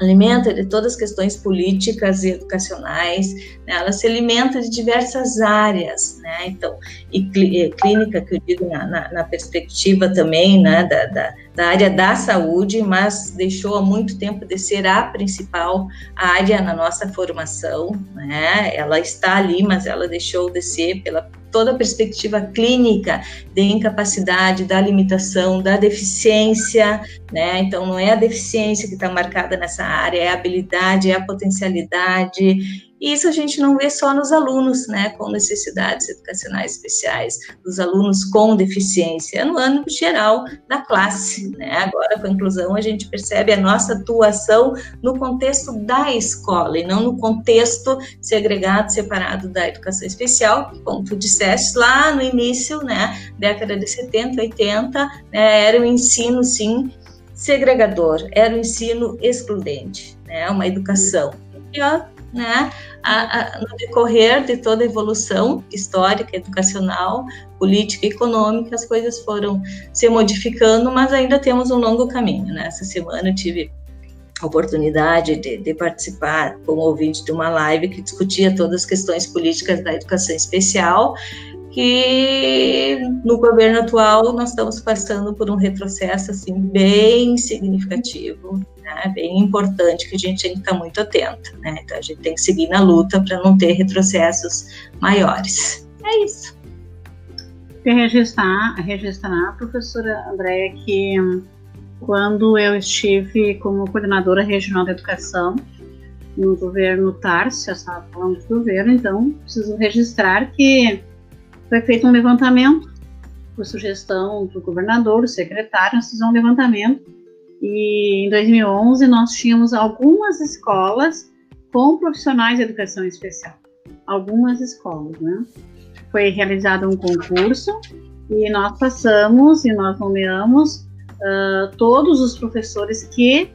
alimenta de todas as questões políticas e educacionais, né? ela se alimenta de diversas áreas, né? Então, e clínica, que eu digo na, na, na perspectiva também, né, da, da, da, área da saúde, mas deixou há muito tempo de ser a principal área na nossa formação, né? Ela está ali, mas ela deixou de ser pela toda a perspectiva clínica de incapacidade, da limitação, da deficiência, né? Então, não é a deficiência que está marcada nessa área, é a habilidade, é a potencialidade, e isso a gente não vê só nos alunos, né, com necessidades educacionais especiais, dos alunos com deficiência, é no âmbito geral da classe, né? Agora com a inclusão a gente percebe a nossa atuação no contexto da escola e não no contexto segregado, separado da educação especial, como tu disseste lá no início, né, década de 70, 80, né, era um ensino sim segregador, era um ensino excludente, né, uma educação e, ó, né, a, a, no decorrer de toda a evolução histórica, educacional, política econômica, as coisas foram se modificando, mas ainda temos um longo caminho. Né? Essa semana eu tive a oportunidade de, de, participar como ouvinte de uma live que discutia todas as questões políticas da educação especial, que no governo atual nós estamos passando por um retrocesso assim bem significativo né, bem importante que a gente tem que estar muito atento, né? Então a gente tem que seguir na luta para não ter retrocessos maiores. É isso. E registrar, registrar, professora Andréia, que quando eu estive como coordenadora regional de educação no governo Tarso, eu estava falando do governo, então preciso registrar que foi feito um levantamento por sugestão do governador, do secretário, nós fizemos um levantamento e em 2011 nós tínhamos algumas escolas com profissionais de educação especial. Algumas escolas, né? Foi realizado um concurso e nós passamos e nós nomeamos uh, todos os professores que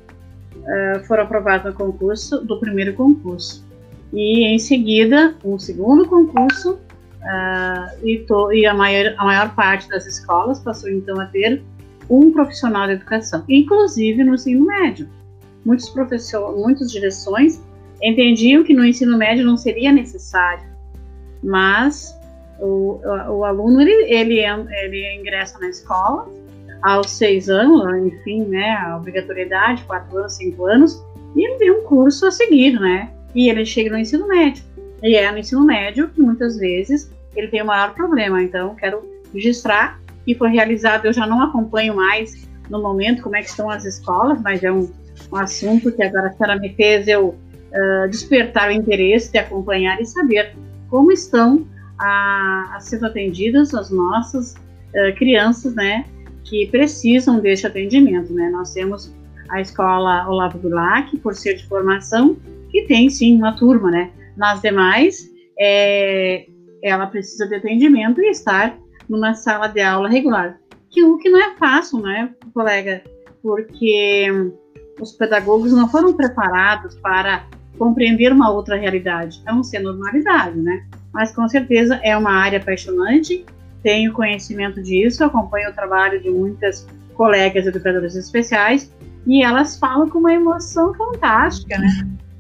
uh, foram aprovados no concurso, do primeiro concurso. E em seguida, um segundo concurso, uh, e, to, e a, maior, a maior parte das escolas passou então a ter um profissional de educação, inclusive no ensino médio. Muitos professores, muitas direções entendiam que no ensino médio não seria necessário, mas o, o aluno ele, ele, ele ingressa na escola aos seis anos, enfim, né, a obrigatoriedade, quatro anos, cinco anos, e ele tem um curso a seguir, né, e ele chega no ensino médio. E é no ensino médio que muitas vezes ele tem o maior problema. Então, quero registrar que foi realizado, eu já não acompanho mais no momento como é que estão as escolas, mas é um, um assunto que agora a senhora me fez eu uh, despertar o interesse de acompanhar e saber como estão a, a sendo atendidas as nossas uh, crianças, né, que precisam deste atendimento, né. Nós temos a escola Olavo Bilac, por ser de formação, que tem sim uma turma, né. Nas demais, é, ela precisa de atendimento e estar numa sala de aula regular, que o que não é fácil, né, colega, porque os pedagogos não foram preparados para compreender uma outra realidade. É um ser normalidade, né? Mas com certeza é uma área apaixonante, tenho conhecimento disso, acompanho o trabalho de muitas colegas educadoras especiais e elas falam com uma emoção fantástica, né?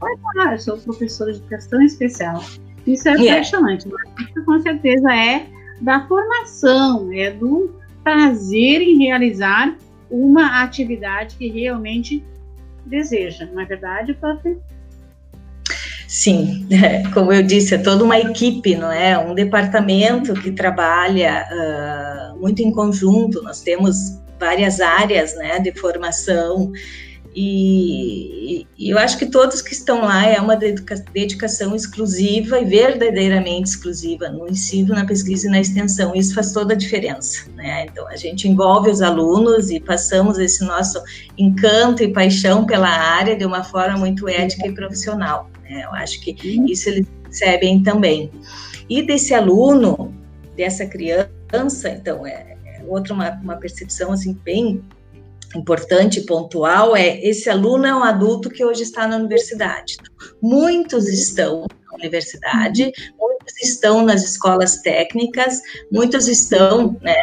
Olha, eu sou professora de educação especial. Isso é apaixonante, mas isso com certeza é da formação, é do prazer em realizar uma atividade que realmente deseja, não é verdade, prof? Sim, como eu disse, é toda uma equipe, não é? Um departamento que trabalha uh, muito em conjunto. Nós temos várias áreas, né, de formação e, e, eu acho que todos que estão lá é uma dedicação exclusiva e verdadeiramente exclusiva no ensino, na pesquisa e na extensão. Isso faz toda a diferença. Né? Então, a gente envolve os alunos e passamos esse nosso encanto e paixão pela área de uma forma muito ética e profissional. Né? Eu acho que isso eles percebem também. E desse aluno, dessa criança, então, é, é outra uma, uma percepção assim bem importante pontual é esse aluno é um adulto que hoje está na universidade. Muitos estão na universidade, muitos estão nas escolas técnicas, muitos estão né,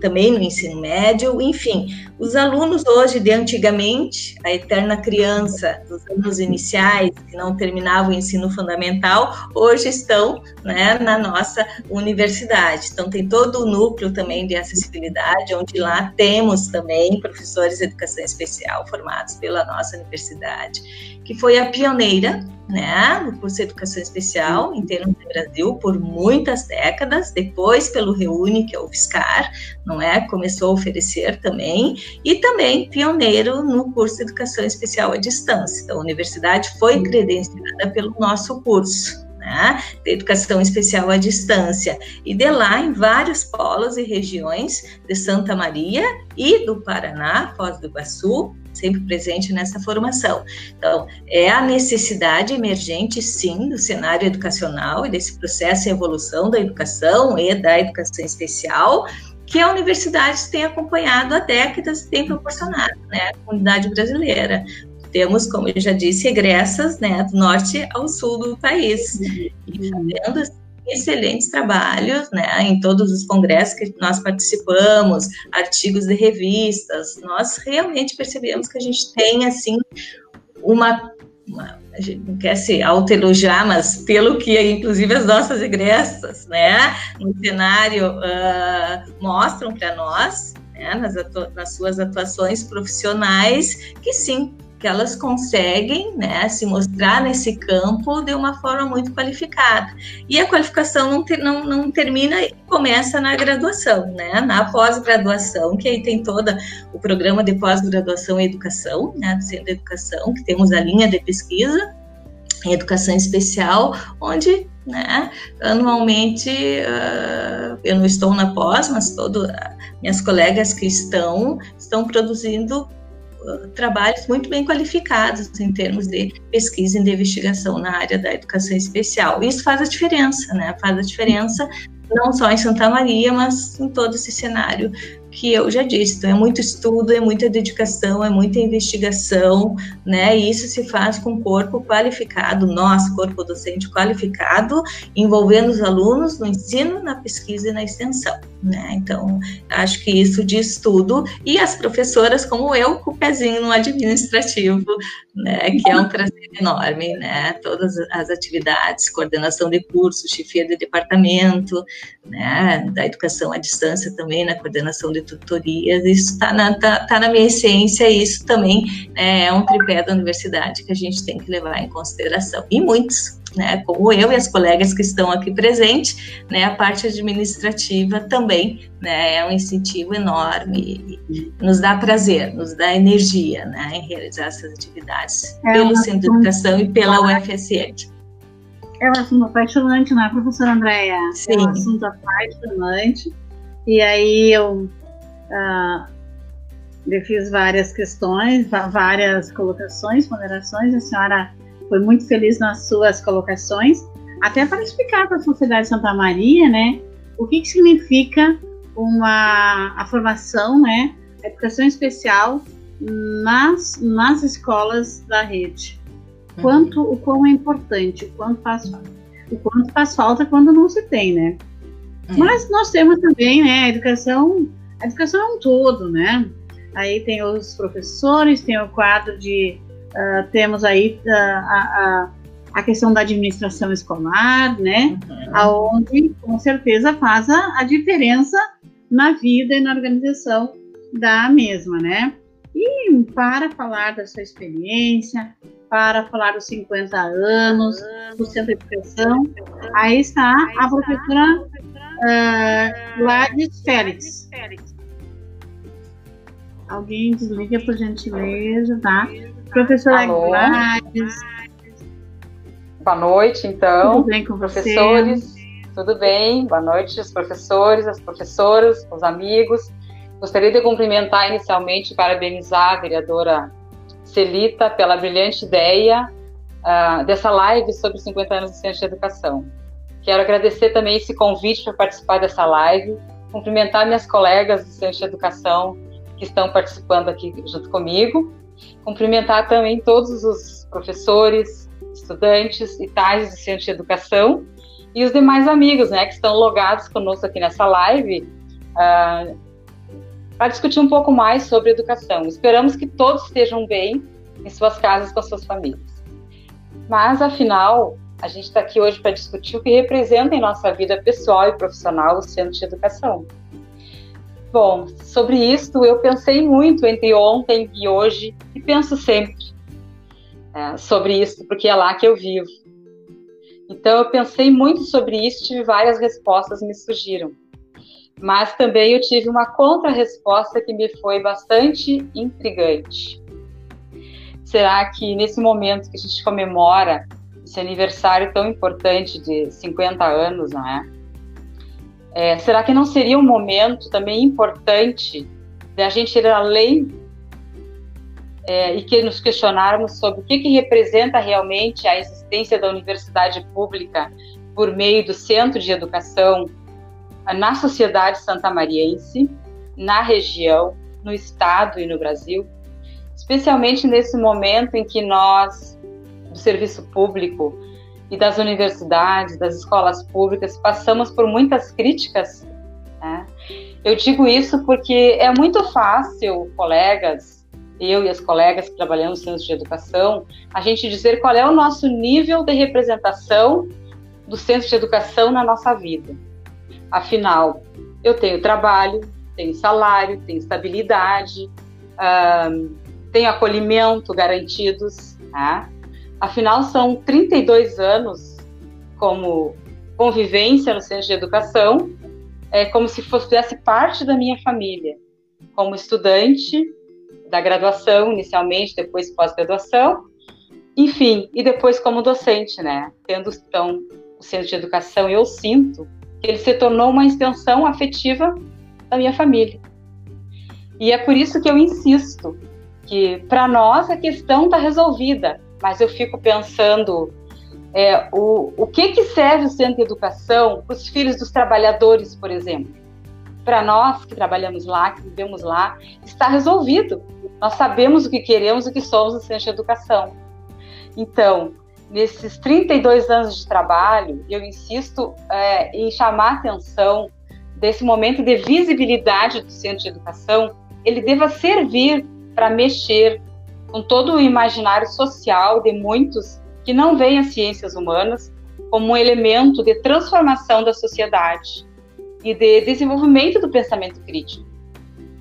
também no ensino médio, enfim, os alunos hoje de antigamente, a eterna criança dos anos iniciais, que não terminavam o ensino fundamental, hoje estão né, na nossa universidade. Então, tem todo o núcleo também de acessibilidade, onde lá temos também professores de educação especial formados pela nossa universidade, que foi a pioneira né, no curso de educação especial em termos do Brasil por muitas décadas, depois pelo Reúne, que é o FISCAR, não é, começou a oferecer também, e também pioneiro no curso de educação especial à distância. Então, a universidade foi credenciada pelo nosso curso. Né, de educação especial à distância, e de lá em vários polos e regiões de Santa Maria e do Paraná, Foz do Iguaçu, sempre presente nessa formação. Então, é a necessidade emergente, sim, do cenário educacional e desse processo de evolução da educação e da educação especial, que a universidade tem acompanhado há décadas e tem proporcionado, né, à comunidade brasileira. Temos, como eu já disse, egressas né, do norte ao sul do país, e fazendo assim, excelentes trabalhos, né, em todos os congressos que nós participamos, artigos de revistas, nós realmente percebemos que a gente tem, assim, uma, uma a gente não quer se autoelogiar, mas pelo que, inclusive, as nossas egressas, né, no cenário uh, mostram para nós, né, nas, nas suas atuações profissionais, que sim, que elas conseguem né, se mostrar nesse campo de uma forma muito qualificada. E a qualificação não, ter, não, não termina e começa na graduação, né, na pós-graduação, que aí tem todo o programa de pós-graduação em educação, né, do Centro de Educação, que temos a linha de pesquisa em educação especial, onde né, anualmente uh, eu não estou na pós, mas todas minhas colegas que estão estão produzindo trabalhos muito bem qualificados em termos de pesquisa e de investigação na área da educação especial. Isso faz a diferença, né? Faz a diferença não só em Santa Maria, mas em todo esse cenário que eu já disse. Então, é muito estudo, é muita dedicação, é muita investigação, né? E isso se faz com corpo qualificado, nosso corpo docente qualificado, envolvendo os alunos no ensino, na pesquisa e na extensão, né? Então, acho que isso diz tudo. E as professoras, como eu, com o pezinho no administrativo, né? Que é um prazer enorme, né? Todas as atividades, coordenação de curso, chefia de departamento, né? Da educação à distância também, na coordenação de tutorias, isso está na, tá, tá na minha essência, e isso também né, é um tripé da universidade que a gente tem que levar em consideração. E muitos, né, como eu e as colegas que estão aqui presentes, né, a parte administrativa também né, é um incentivo enorme, nos dá prazer, nos dá energia né, em realizar essas atividades é pelo Centro de Educação e pela UFSM. É um assunto apaixonante, não é, professora Andréia? Sim. É um assunto apaixonante. E aí eu, uh, eu fiz várias questões, várias colocações, ponderações. A senhora foi muito feliz nas suas colocações, até para explicar para a Sociedade Santa Maria, né, o que, que significa uma a formação, né, a educação especial nas, nas escolas da rede. Uhum. Quanto, o quão é importante, o quanto faz, o quanto faz falta quando não se tem, né? Uhum. Mas nós temos também, né, a educação, a educação é um todo, né? Aí tem os professores, tem o quadro de, uh, temos aí uh, a, a, a, questão da administração escolar, né? Uhum. Aonde, com certeza, faz a, a diferença na vida e na organização da mesma, né? E para falar da sua experiência, para falar dos 50 anos do Centro de Educação, aí está a professora uh, Gladys Félix. Alguém desliga, por gentileza, tá? Professora Alô. Gladys. Boa noite, então. Tudo bem com professores, você? tudo bem? Boa noite, os professores, as professoras, os amigos. Gostaria de cumprimentar inicialmente e parabenizar a vereadora Celita pela brilhante ideia uh, dessa live sobre 50 anos de ciência de educação. Quero agradecer também esse convite para participar dessa live, cumprimentar minhas colegas de ciência de educação que estão participando aqui junto comigo, cumprimentar também todos os professores, estudantes e tais de ciência de educação e os demais amigos, né, que estão logados conosco aqui nessa live. Uh, para discutir um pouco mais sobre educação. Esperamos que todos estejam bem em suas casas com suas famílias. Mas, afinal, a gente está aqui hoje para discutir o que representa em nossa vida pessoal e profissional o centro de educação. Bom, sobre isso eu pensei muito entre ontem e hoje e penso sempre é, sobre isso, porque é lá que eu vivo. Então eu pensei muito sobre isso, tive várias respostas me surgiram mas também eu tive uma contra-resposta que me foi bastante intrigante. Será que nesse momento que a gente comemora esse aniversário tão importante de 50 anos, não é? É será que não seria um momento também importante de a gente ir além é, e que nos questionarmos sobre o que, que representa realmente a existência da universidade pública por meio do centro de educação na sociedade santamariense, na região, no estado e no Brasil, especialmente nesse momento em que nós, do serviço público e das universidades, das escolas públicas, passamos por muitas críticas. Né? Eu digo isso porque é muito fácil, colegas, eu e as colegas que trabalhamos no centro de educação, a gente dizer qual é o nosso nível de representação do centro de educação na nossa vida. Afinal, eu tenho trabalho, tenho salário, tenho estabilidade, tenho acolhimento garantidos. Né? Afinal, são 32 anos como convivência no centro de educação, é como se fosse parte da minha família, como estudante da graduação inicialmente, depois pós-graduação, enfim, e depois como docente, né? Tendo então o centro de educação, eu sinto que ele se tornou uma extensão afetiva da minha família. E é por isso que eu insisto que para nós a questão está resolvida, mas eu fico pensando é, o, o que, que serve o centro de educação para os filhos dos trabalhadores, por exemplo. Para nós que trabalhamos lá, que vivemos lá, está resolvido. Nós sabemos o que queremos o que somos no centro de educação. Então, nesses 32 anos de trabalho, eu insisto é, em chamar a atenção desse momento de visibilidade do centro de educação, ele deva servir para mexer com todo o imaginário social de muitos que não veem as ciências humanas como um elemento de transformação da sociedade e de desenvolvimento do pensamento crítico.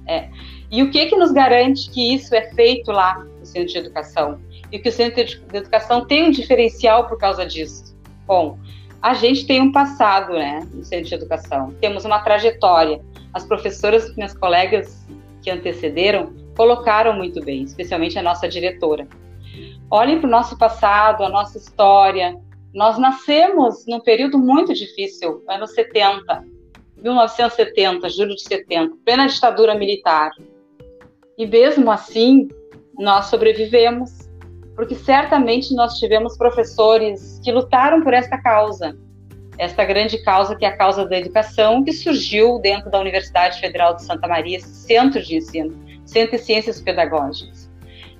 É. E o que que nos garante que isso é feito lá no centro de educação? e que o centro de educação tem um diferencial por causa disso. Bom, a gente tem um passado, né, no centro de educação. Temos uma trajetória. As professoras, minhas colegas que antecederam, colocaram muito bem, especialmente a nossa diretora. Olhem para o nosso passado, a nossa história, Nós nascemos num período muito difícil, anos 70, 1970, julho de 70, plena ditadura militar. E mesmo assim, nós sobrevivemos, porque certamente nós tivemos professores que lutaram por esta causa, esta grande causa que é a causa da educação, que surgiu dentro da Universidade Federal de Santa Maria, Centro de Ensino, Centro de Ciências Pedagógicas.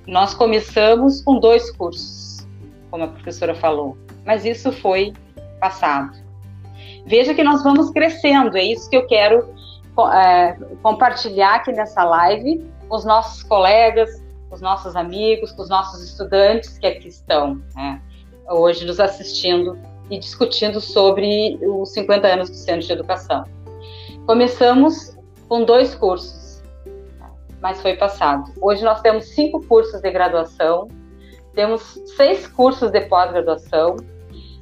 Nós começamos com dois cursos, como a professora falou, mas isso foi passado. Veja que nós vamos crescendo, é isso que eu quero é, compartilhar aqui nessa live com os nossos colegas, com os nossos amigos, com os nossos estudantes que aqui estão, né, hoje nos assistindo e discutindo sobre os 50 anos do Centro de Educação. Começamos com dois cursos, mas foi passado. Hoje nós temos cinco cursos de graduação, temos seis cursos de pós-graduação,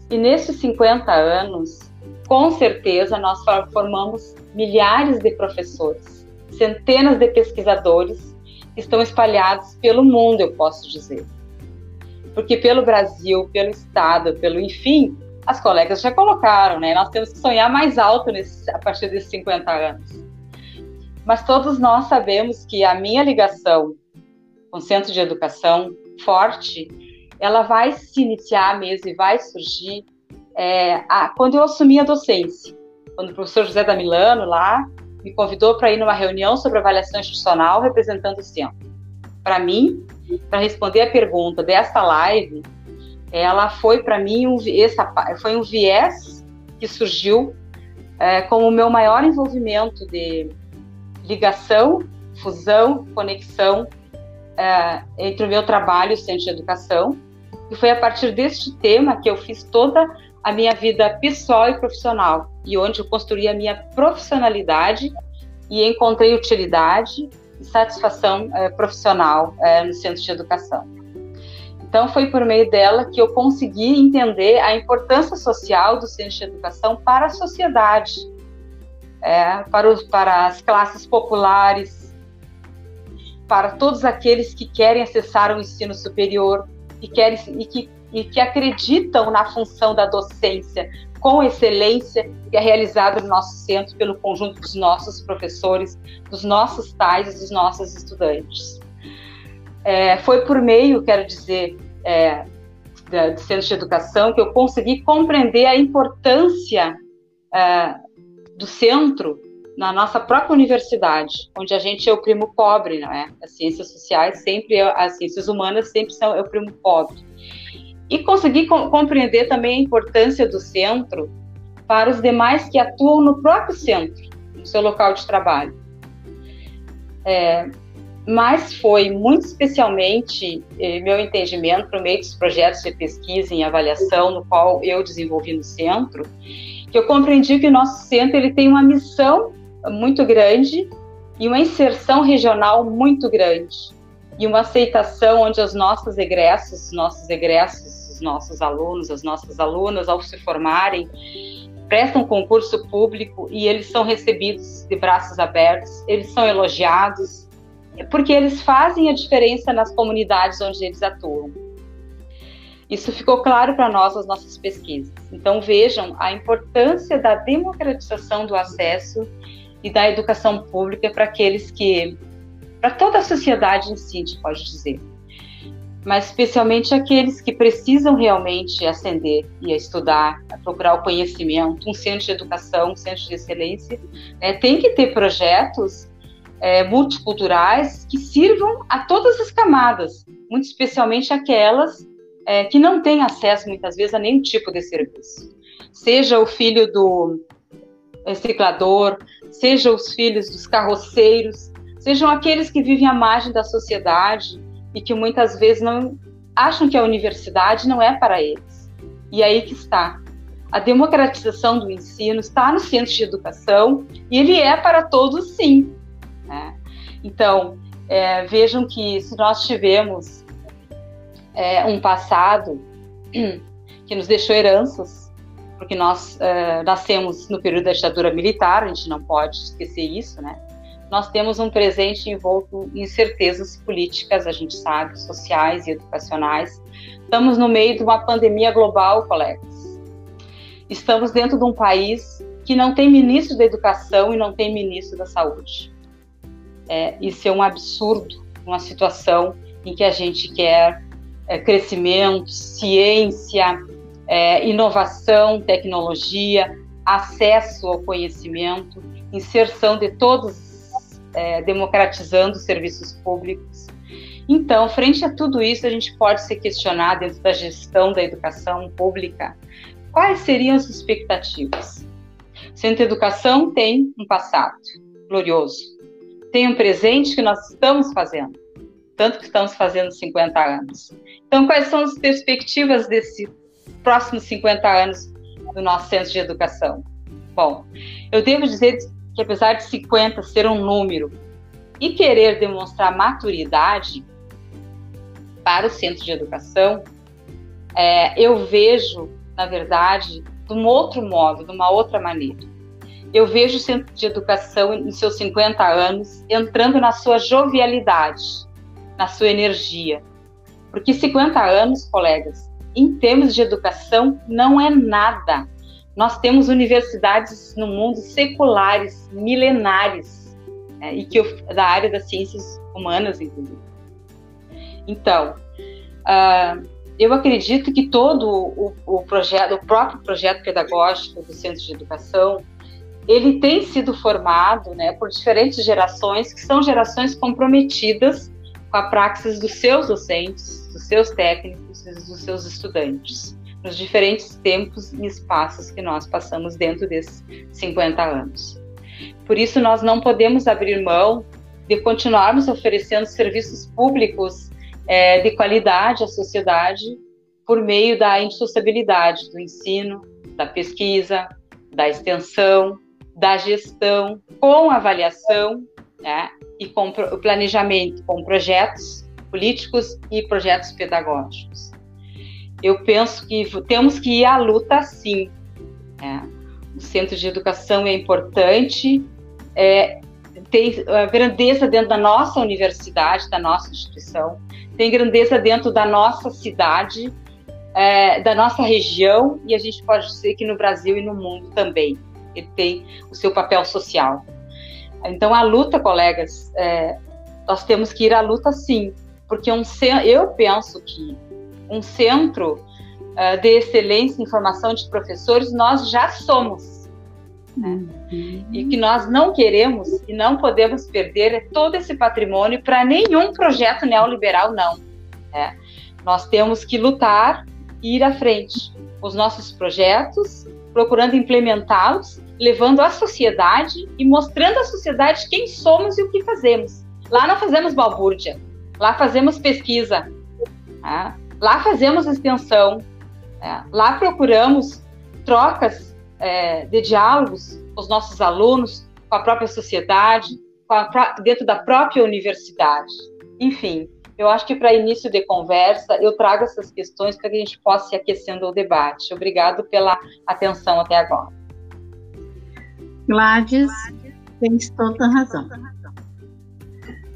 e nesses 50 anos, com certeza, nós formamos milhares de professores, centenas de pesquisadores que estão espalhados pelo mundo, eu posso dizer. Porque pelo Brasil, pelo Estado, pelo enfim, as colegas já colocaram, né? Nós temos que sonhar mais alto nesse, a partir desses 50 anos. Mas todos nós sabemos que a minha ligação com o Centro de Educação forte, ela vai se iniciar mesmo e vai surgir é, a, quando eu assumi a docência. Quando o professor José da Milano, lá, me convidou para ir numa reunião sobre avaliação institucional representando o centro. Para mim, para responder a pergunta desta live, ela foi para mim um, essa, foi um viés que surgiu é, como o meu maior envolvimento de ligação, fusão, conexão é, entre o meu trabalho o Centro de Educação. E foi a partir deste tema que eu fiz toda a minha vida pessoal e profissional, e onde eu construí a minha profissionalidade e encontrei utilidade e satisfação é, profissional é, no Centro de Educação. Então, foi por meio dela que eu consegui entender a importância social do centro de educação para a sociedade, é, para, os, para as classes populares, para todos aqueles que querem acessar o ensino superior e, querem, e, que, e que acreditam na função da docência com excelência que é realizada no nosso centro pelo conjunto dos nossos professores, dos nossos pais e dos nossos estudantes. É, foi por meio, quero dizer, é, do Centro de Educação que eu consegui compreender a importância é, do centro na nossa própria universidade, onde a gente é o primo pobre, não é? As ciências sociais sempre, as ciências humanas sempre são é o primo pobre. E consegui com, compreender também a importância do centro para os demais que atuam no próprio centro, no seu local de trabalho. É, mas foi muito especialmente eh, meu entendimento por meio dos projetos de pesquisa e avaliação no qual eu desenvolvi no centro, que eu compreendi que o nosso centro ele tem uma missão muito grande e uma inserção regional muito grande e uma aceitação onde os nossos egressos, os nossos egressos, os nossos alunos, as nossas alunas ao se formarem prestam concurso público e eles são recebidos de braços abertos, eles são elogiados, porque eles fazem a diferença nas comunidades onde eles atuam. Isso ficou claro para nós nas nossas pesquisas. Então vejam a importância da democratização do acesso e da educação pública para aqueles que, para toda a sociedade em si, a gente pode dizer, mas especialmente aqueles que precisam realmente ascender e a estudar, a procurar o conhecimento, um centro de educação, um centro de excelência, né, tem que ter projetos é, multiculturais que sirvam a todas as camadas, muito especialmente aquelas é, que não têm acesso muitas vezes a nenhum tipo de serviço. Seja o filho do reciclador, seja os filhos dos carroceiros, sejam aqueles que vivem à margem da sociedade e que muitas vezes não acham que a universidade não é para eles. E aí que está. A democratização do ensino está no centro de educação e ele é para todos, sim. Né? Então, é, vejam que se nós tivemos é, um passado que nos deixou heranças, porque nós é, nascemos no período da ditadura militar, a gente não pode esquecer isso, né? Nós temos um presente envolto em incertezas políticas, a gente sabe, sociais e educacionais, Estamos no meio de uma pandemia global, colegas. Estamos dentro de um país que não tem ministro da Educação e não tem ministro da Saúde. É, isso é um absurdo, uma situação em que a gente quer é, crescimento, ciência, é, inovação, tecnologia, acesso ao conhecimento, inserção de todos, é, democratizando os serviços públicos. Então, frente a tudo isso, a gente pode se questionar dentro da gestão da educação pública quais seriam as expectativas. Centro de Educação tem um passado glorioso, tem um presente que nós estamos fazendo, tanto que estamos fazendo 50 anos. Então, quais são as perspectivas desses próximos 50 anos do nosso Centro de Educação? Bom, eu devo dizer que apesar de 50 ser um número e querer demonstrar maturidade para o Centro de Educação, é, eu vejo na verdade, de um outro modo, de uma outra maneira. Eu vejo o centro de educação em seus 50 anos entrando na sua jovialidade, na sua energia. Porque 50 anos, colegas, em termos de educação, não é nada. Nós temos universidades no mundo seculares, milenares, né, e que da área das ciências humanas, inclusive. Então, uh, eu acredito que todo o, o, projeto, o próprio projeto pedagógico do Centro de Educação, ele tem sido formado né, por diferentes gerações, que são gerações comprometidas com a praxis dos seus docentes, dos seus técnicos e dos seus estudantes, nos diferentes tempos e espaços que nós passamos dentro desses 50 anos. Por isso, nós não podemos abrir mão de continuarmos oferecendo serviços públicos é, de qualidade à sociedade por meio da insustentabilidade do ensino, da pesquisa, da extensão, da gestão, com avaliação né, e com o planejamento, com projetos políticos e projetos pedagógicos. Eu penso que temos que ir à luta sim. Né? O centro de educação é importante, é, tem a grandeza dentro da nossa universidade, da nossa instituição, tem grandeza dentro da nossa cidade, é, da nossa região, e a gente pode dizer que no Brasil e no mundo também. Ele tem o seu papel social. Então, a luta, colegas, é, nós temos que ir à luta sim, porque um, eu penso que um centro uh, de excelência em formação de professores nós já somos né? E que nós não queremos e não podemos perder é todo esse patrimônio para nenhum projeto neoliberal, não. Né? Nós temos que lutar e ir à frente. Os nossos projetos, procurando implementá-los, levando à sociedade e mostrando à sociedade quem somos e o que fazemos. Lá não fazemos balbúrdia, lá fazemos pesquisa, né? lá fazemos extensão, né? lá procuramos trocas é, de diálogos com os nossos alunos, com a própria sociedade, a, dentro da própria universidade. Enfim, eu acho que para início de conversa, eu trago essas questões para que a gente possa ir aquecendo o debate. Obrigado pela atenção até agora. Gladys, tens toda razão.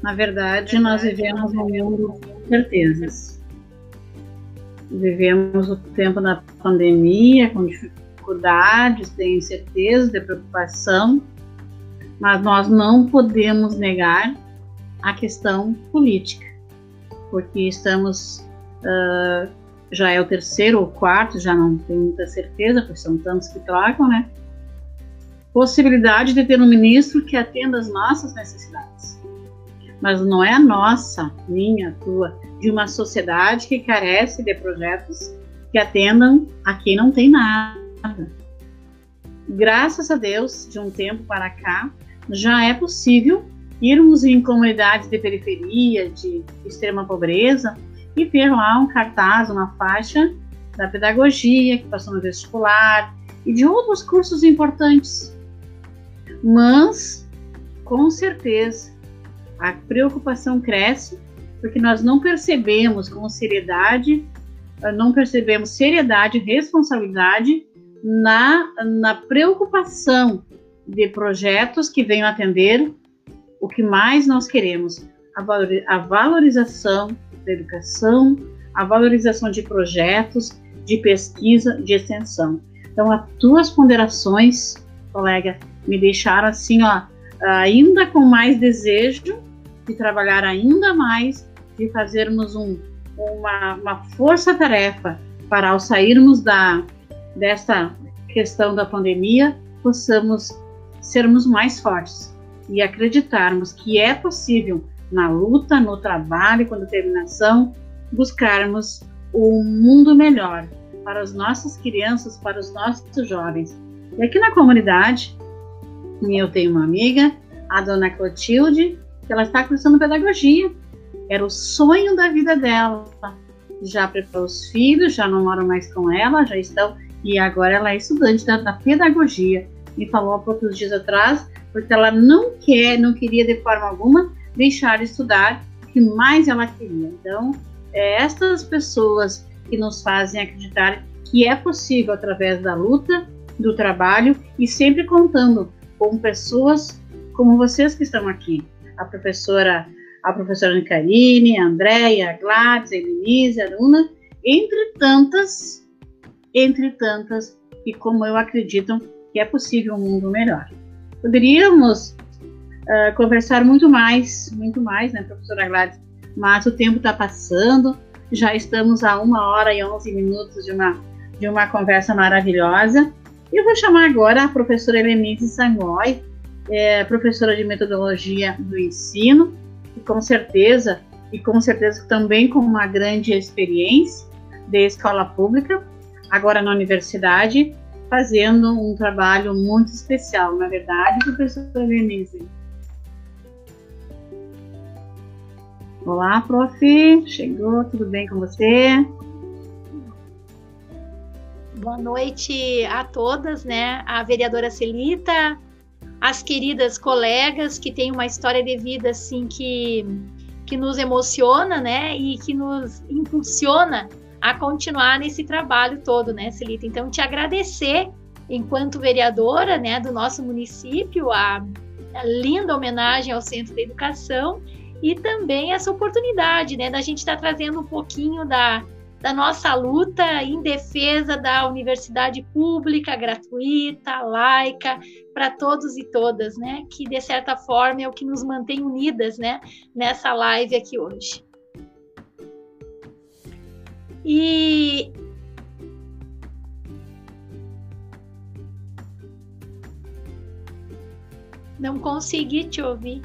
Na verdade, nós vivemos um mundo de certezas. Vivemos o tempo da pandemia, com dificuldades de incerteza, de preocupação, mas nós não podemos negar a questão política, porque estamos, uh, já é o terceiro ou quarto, já não tenho muita certeza, porque são tantos que trocam, né? Possibilidade de ter um ministro que atenda às nossas necessidades. Mas não é a nossa, minha, tua, de uma sociedade que carece de projetos que atendam a quem não tem nada Graças a Deus, de um tempo para cá, já é possível irmos em comunidades de periferia, de extrema pobreza, e ter lá um cartaz, uma faixa da pedagogia, que passou no vestibular, e de outros cursos importantes. Mas, com certeza, a preocupação cresce porque nós não percebemos com seriedade, não percebemos seriedade responsabilidade na, na preocupação de projetos que venham atender o que mais nós queremos, a, valorização da educação, a valorização de projetos, de pesquisa, de extensão. Então, as tuas ponderações, colega, me deixaram assim, ó, ainda com mais desejo de trabalhar ainda mais, de fazermos um, uma, uma força-tarefa para, ao sairmos da, dessa questão da pandemia, possamos sermos mais fortes e acreditarmos que é possível, na luta, no trabalho, com determinação, buscarmos um mundo melhor para as nossas crianças, para os nossos jovens. E aqui na comunidade, eu tenho uma amiga, a dona Clotilde, ela está cursando pedagogia. Era o sonho da vida dela. Já preparou os filhos, já não moram mais com ela, já estão. E agora ela é estudante da, da pedagogia. Me falou há poucos dias atrás, porque ela não quer, não queria de forma alguma deixar de estudar, o que mais ela queria. Então, é estas pessoas que nos fazem acreditar que é possível através da luta, do trabalho e sempre contando com pessoas como vocês que estão aqui, a professora, a professora Anne a Andréia, a Gladys, a Elenise, a Luna, entre tantas, entre tantas, e como eu acredito que é possível um mundo melhor. Poderíamos uh, conversar muito mais, muito mais, né, professora Gladys, mas o tempo está passando, já estamos a uma hora e onze minutos de uma, de uma conversa maravilhosa. Eu vou chamar agora a professora Helenise Sangoy, é, professora de metodologia do ensino, e com certeza, e com certeza também com uma grande experiência de escola pública, agora na universidade, fazendo um trabalho muito especial, na verdade, professora Helenise. Olá, prof. Chegou, tudo bem com você? Boa noite a todas, né? A vereadora Celita, as queridas colegas que têm uma história de vida assim que que nos emociona, né? E que nos impulsiona a continuar nesse trabalho todo, né, Celita? Então, te agradecer enquanto vereadora, né, do nosso município, a, a linda homenagem ao Centro de Educação e também essa oportunidade, né, da gente estar tá trazendo um pouquinho da, da nossa luta em defesa da universidade pública, gratuita, laica, para todos e todas, né, que de certa forma é o que nos mantém unidas, né, nessa live aqui hoje. E não consegui te ouvir.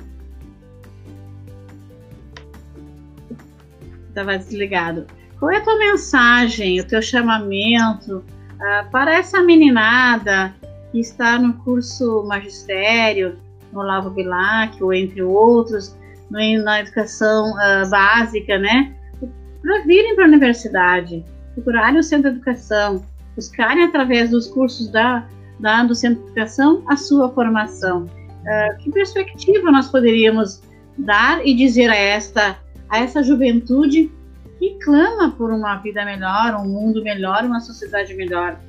estava desligado. Qual é a tua mensagem, o teu chamamento uh, para essa meninada que está no curso magistério, no Olavo Bilac, ou entre outros, no, na educação uh, básica, né? Para virem para a universidade, procurarem o centro de educação, buscarem através dos cursos da, da, do centro de educação a sua formação. Uh, que perspectiva nós poderíamos dar e dizer a esta a essa juventude que clama por uma vida melhor, um mundo melhor, uma sociedade melhor.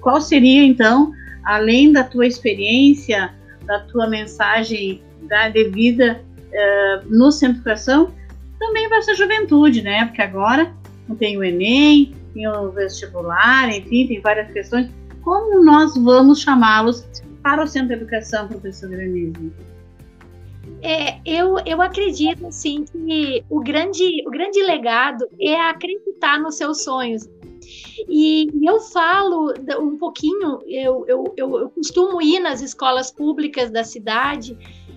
Qual seria, então, além da tua experiência, da tua mensagem da, de vida uh, no Centro de Educação, também para essa juventude, né? Porque agora tem o Enem, tem o vestibular, enfim, tem várias questões. Como nós vamos chamá-los para o Centro de Educação, professor Denise? É, eu, eu acredito assim que o grande, o grande legado é acreditar nos seus sonhos. E, eu falo um pouquinho, eu, eu, eu, eu costumo ir nas escolas públicas da cidade,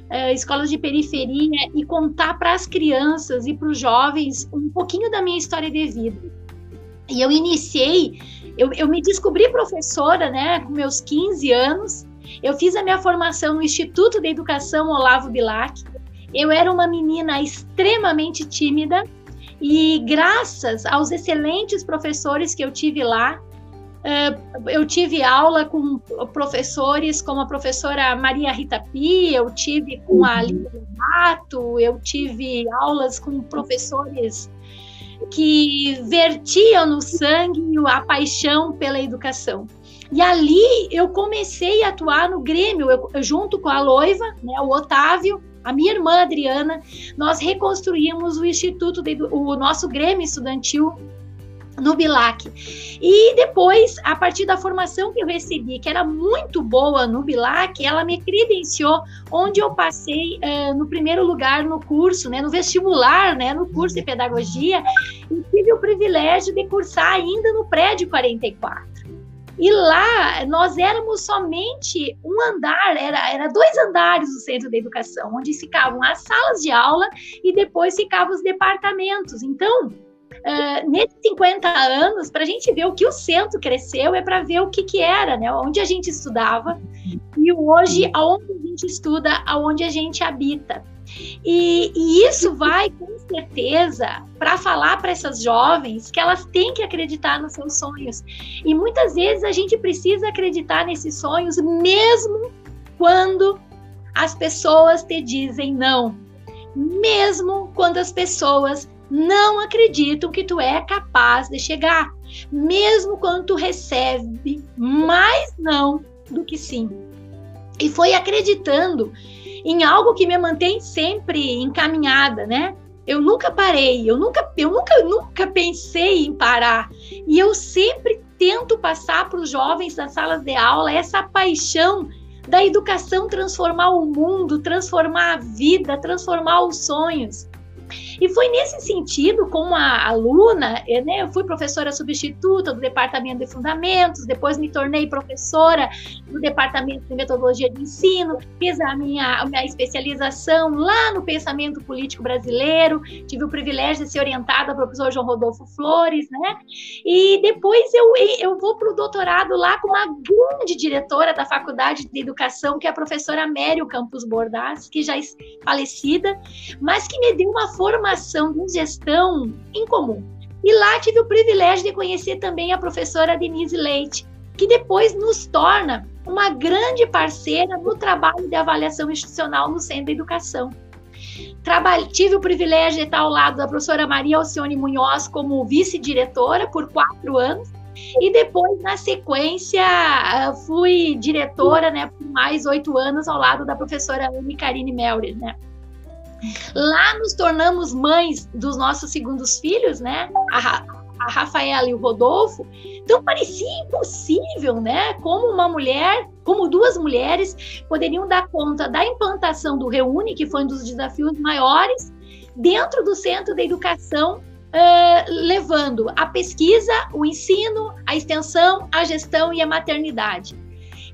uh, escolas de periferia, e contar para as crianças e para os jovens um pouquinho da minha história de vida. E eu iniciei, eu, eu me descobri professora, né, com meus 15 anos, eu fiz a minha formação no Instituto de Educação Olavo Bilac. Eu era uma menina extremamente tímida e graças aos excelentes professores que eu tive lá, eu tive aula com professores como a professora Maria Rita Pi, eu tive com a Lívia Mato, eu tive aulas com professores que vertiam no sangue a paixão pela educação. E ali eu comecei a atuar no Grêmio, eu, junto com a Loiva, né, o Otávio, a minha irmã Adriana, nós reconstruímos o Instituto, de, o nosso Grêmio Estudantil no Bilac. E depois, a partir da formação que eu recebi, que era muito boa no Bilac, ela me credenciou, onde eu passei uh, no primeiro lugar no curso, né, no vestibular, né, no curso de pedagogia, e tive o privilégio de cursar ainda no prédio 44. E lá nós éramos somente um andar, era, era dois andares do centro de educação, onde ficavam as salas de aula e depois ficavam os departamentos. Então, uh, nesses 50 anos, para a gente ver o que o centro cresceu, é para ver o que, que era, né? Onde a gente estudava e hoje aonde a gente estuda, aonde a gente habita. E, e isso vai, com certeza, para falar para essas jovens que elas têm que acreditar nos seus sonhos. E muitas vezes a gente precisa acreditar nesses sonhos, mesmo quando as pessoas te dizem não. Mesmo quando as pessoas não acreditam que tu é capaz de chegar, mesmo quando tu recebe mais não do que sim. E foi acreditando em algo que me mantém sempre encaminhada, né? Eu nunca parei, eu nunca, eu nunca, nunca pensei em parar. E eu sempre tento passar para os jovens das salas de aula essa paixão da educação transformar o mundo, transformar a vida, transformar os sonhos. E foi nesse sentido, como a aluna, eu, né, eu fui professora substituta do Departamento de Fundamentos, depois me tornei professora do Departamento de Metodologia de Ensino, fiz a minha, a minha especialização lá no pensamento político brasileiro, tive o privilégio de ser orientada pelo professor João Rodolfo Flores, né? E depois eu, eu vou para o doutorado lá com uma grande diretora da Faculdade de Educação, que é a professora Mério Campos Bordaz, que já é falecida, mas que me deu uma formação de gestão em comum. E lá tive o privilégio de conhecer também a professora Denise Leite, que depois nos torna uma grande parceira no trabalho de avaliação institucional no Centro de Educação. Trabalhe, tive o privilégio de estar ao lado da professora Maria Alcione Munhoz como vice-diretora por quatro anos, e depois, na sequência, fui diretora né, por mais oito anos ao lado da professora Anne Karine Melrer, né? Lá nos tornamos mães dos nossos segundos filhos, né? A, a Rafaela e o Rodolfo. Então parecia impossível, né? Como uma mulher, como duas mulheres poderiam dar conta da implantação do Reúne, que foi um dos desafios maiores, dentro do Centro de Educação Uh, levando a pesquisa, o ensino, a extensão, a gestão e a maternidade.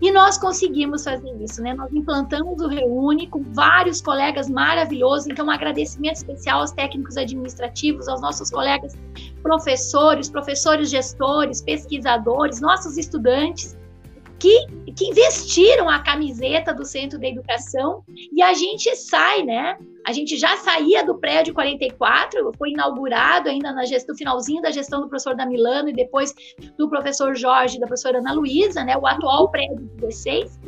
E nós conseguimos fazer isso, né? Nós implantamos o Reúne com vários colegas maravilhosos. Então, um agradecimento especial aos técnicos administrativos, aos nossos colegas professores, professores gestores, pesquisadores, nossos estudantes, que, que investiram a camiseta do Centro de Educação e a gente sai, né? A gente já saía do prédio 44, foi inaugurado ainda na gestão, no finalzinho da gestão do professor Damilano e depois do professor Jorge e da professora Ana Luísa, né? O atual prédio 16.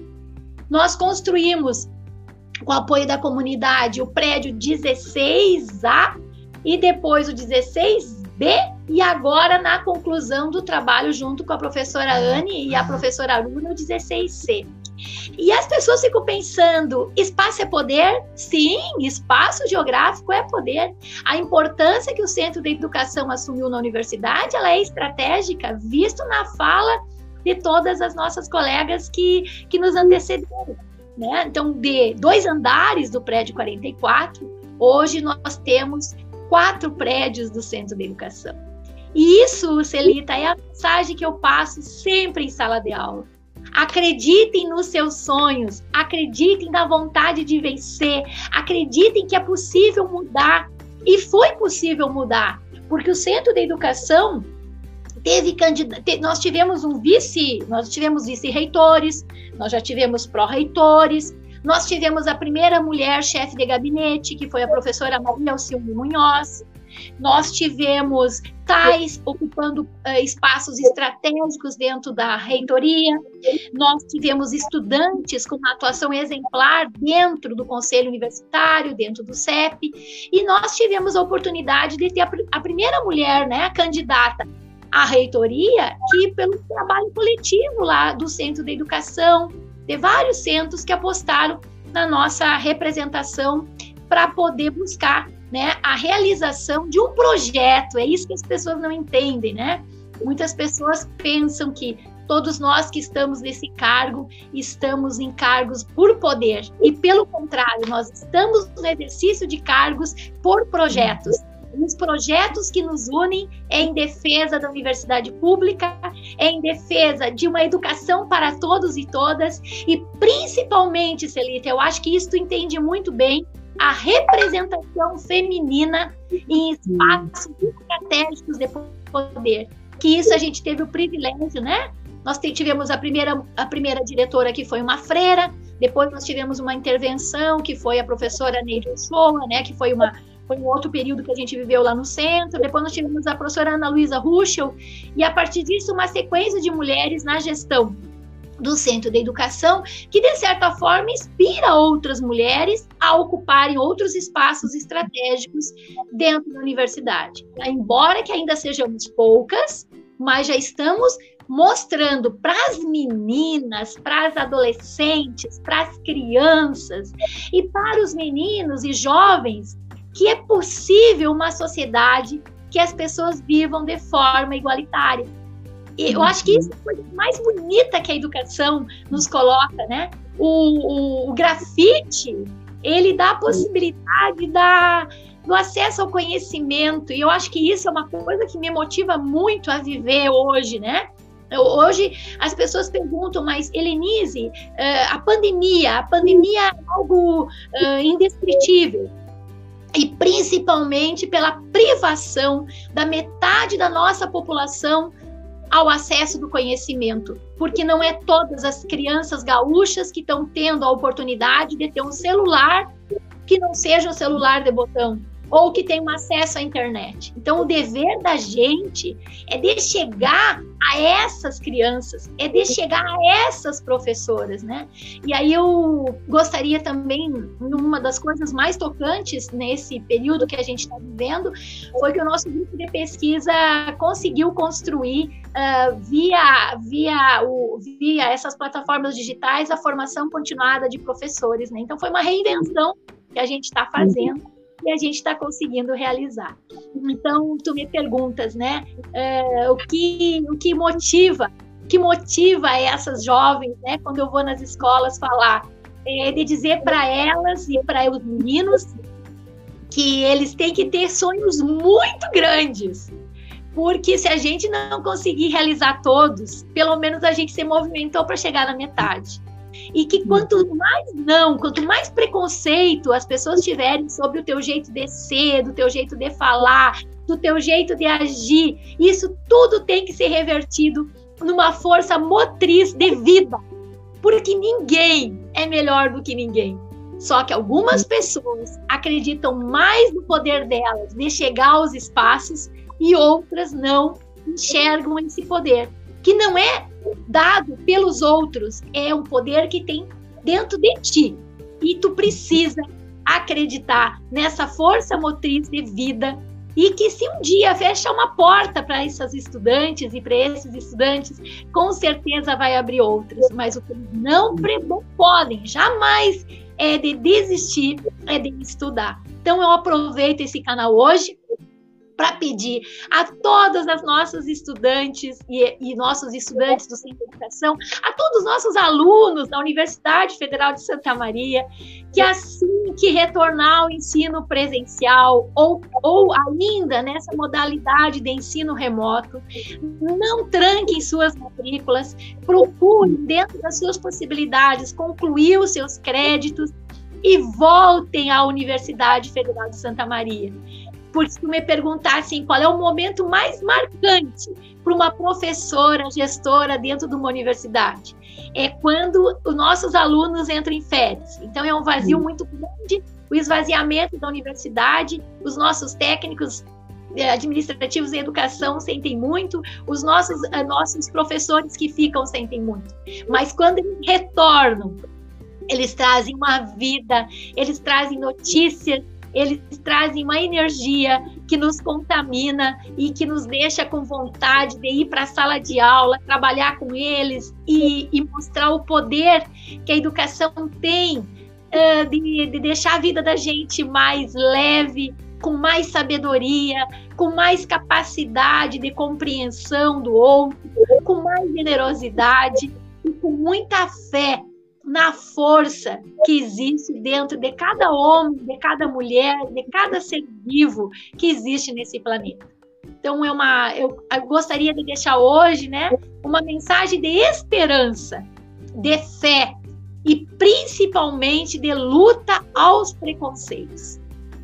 Nós construímos, com o apoio da comunidade, o prédio 16A e depois o 16B e agora, na conclusão do trabalho, junto com a professora Anne e a professora Aruna, o 16C. E as pessoas ficam pensando: espaço é poder? Sim, espaço geográfico é poder. A importância que o Centro de Educação assumiu na universidade ela é estratégica, visto na fala de todas as nossas colegas que, que nos antecederam. Né? Então, de dois andares do prédio 44, hoje nós temos quatro prédios do Centro de Educação. E isso, Celita, é a mensagem que eu passo sempre em sala de aula. Acreditem nos seus sonhos, acreditem na vontade de vencer, acreditem que é possível mudar. E foi possível mudar, porque o Centro de Educação teve candidato, nós tivemos um vice, nós tivemos vice-reitores, nós já tivemos pró-reitores, nós tivemos a primeira mulher chefe de gabinete, que foi a professora Maria Alcione Munhoz, nós tivemos tais ocupando uh, espaços estratégicos dentro da reitoria, nós tivemos estudantes com uma atuação exemplar dentro do conselho universitário, dentro do CEP, e nós tivemos a oportunidade de ter a, a primeira mulher, né, candidata à reitoria, que pelo trabalho coletivo lá do Centro de Educação, de vários centros que apostaram na nossa representação para poder buscar né, a realização de um projeto. É isso que as pessoas não entendem, né? Muitas pessoas pensam que todos nós que estamos nesse cargo estamos em cargos por poder e pelo contrário, nós estamos no exercício de cargos por projetos. Os projetos que nos unem em defesa da universidade pública, em defesa de uma educação para todos e todas, e principalmente, Celita, eu acho que isso entende muito bem, a representação feminina em espaços estratégicos de poder. Que isso a gente teve o privilégio, né? Nós tivemos a primeira, a primeira diretora que foi uma freira, depois nós tivemos uma intervenção que foi a professora Neide Ochoa, né, que foi uma foi um outro período que a gente viveu lá no centro. Depois nós tivemos a professora Ana Luísa Ruschel, e a partir disso, uma sequência de mulheres na gestão do Centro de Educação, que de certa forma inspira outras mulheres a ocuparem outros espaços estratégicos dentro da universidade. Embora que ainda sejamos poucas, mas já estamos mostrando para as meninas, para as adolescentes, para as crianças e para os meninos e jovens que é possível uma sociedade que as pessoas vivam de forma igualitária. E eu acho que isso é a coisa mais bonita que a educação nos coloca, né? O, o, o grafite, ele dá a possibilidade da, do acesso ao conhecimento, e eu acho que isso é uma coisa que me motiva muito a viver hoje, né? Hoje as pessoas perguntam, mas Helenise, eh, a pandemia, a pandemia é algo uh, indescritível e principalmente pela privação da metade da nossa população ao acesso do conhecimento, porque não é todas as crianças gaúchas que estão tendo a oportunidade de ter um celular que não seja um celular de botão ou que tenham acesso à internet. Então, o dever da gente é de chegar a essas crianças, é de chegar a essas professoras, né? E aí eu gostaria também, uma das coisas mais tocantes nesse período que a gente está vivendo, foi que o nosso grupo de pesquisa conseguiu construir uh, via, via, o, via essas plataformas digitais a formação continuada de professores, né? Então, foi uma reinvenção que a gente está fazendo e a gente está conseguindo realizar. Então, tu me perguntas, né, é, o, que, o que motiva, o que motiva essas jovens, né, quando eu vou nas escolas falar, é de dizer para elas e para os meninos que eles têm que ter sonhos muito grandes, porque se a gente não conseguir realizar todos, pelo menos a gente se movimentou para chegar na metade. E que quanto mais não, quanto mais preconceito as pessoas tiverem sobre o teu jeito de ser, do teu jeito de falar, do teu jeito de agir, isso tudo tem que ser revertido numa força motriz de vida. Porque ninguém é melhor do que ninguém. Só que algumas pessoas acreditam mais no poder delas de chegar aos espaços e outras não enxergam esse poder, que não é dado pelos outros, é um poder que tem dentro de ti. E tu precisa acreditar nessa força motriz de vida e que se um dia fechar uma porta para essas estudantes e para esses estudantes, com certeza vai abrir outras, mas o que não podem jamais é de desistir, é de estudar. Então eu aproveito esse canal hoje para pedir a todas as nossas estudantes e, e, nossos estudantes do Centro de Educação, a todos os nossos alunos da Universidade Federal de Santa Maria, que assim que retornar ao ensino presencial ou, ou ainda nessa modalidade de ensino remoto, não tranquem suas matrículas, procurem dentro das suas possibilidades concluir os seus créditos e voltem à Universidade Federal de Santa Maria porque se me perguntar assim, qual é o momento mais marcante para uma professora, gestora dentro de uma universidade, é quando os nossos alunos entram em férias. Então é um vazio muito grande, o esvaziamento da universidade, os nossos técnicos eh, administrativos em educação sentem muito, os nossos, eh, nossos professores que ficam sentem muito. Mas quando eles retornam, eles trazem uma vida, eles trazem notícias, eles trazem uma energia que nos contamina e que nos deixa com vontade de ir para a sala de aula, trabalhar com eles e, e mostrar o poder que a educação tem uh, de, de deixar a vida da gente mais leve, com mais sabedoria, com mais capacidade de compreensão do outro, com mais generosidade e com muita fé na força que existe dentro de cada homem, de cada mulher, de cada ser vivo que existe nesse planeta. Então é uma, eu, eu gostaria de deixar hoje, né, uma mensagem de esperança, de fé e principalmente de luta aos preconceitos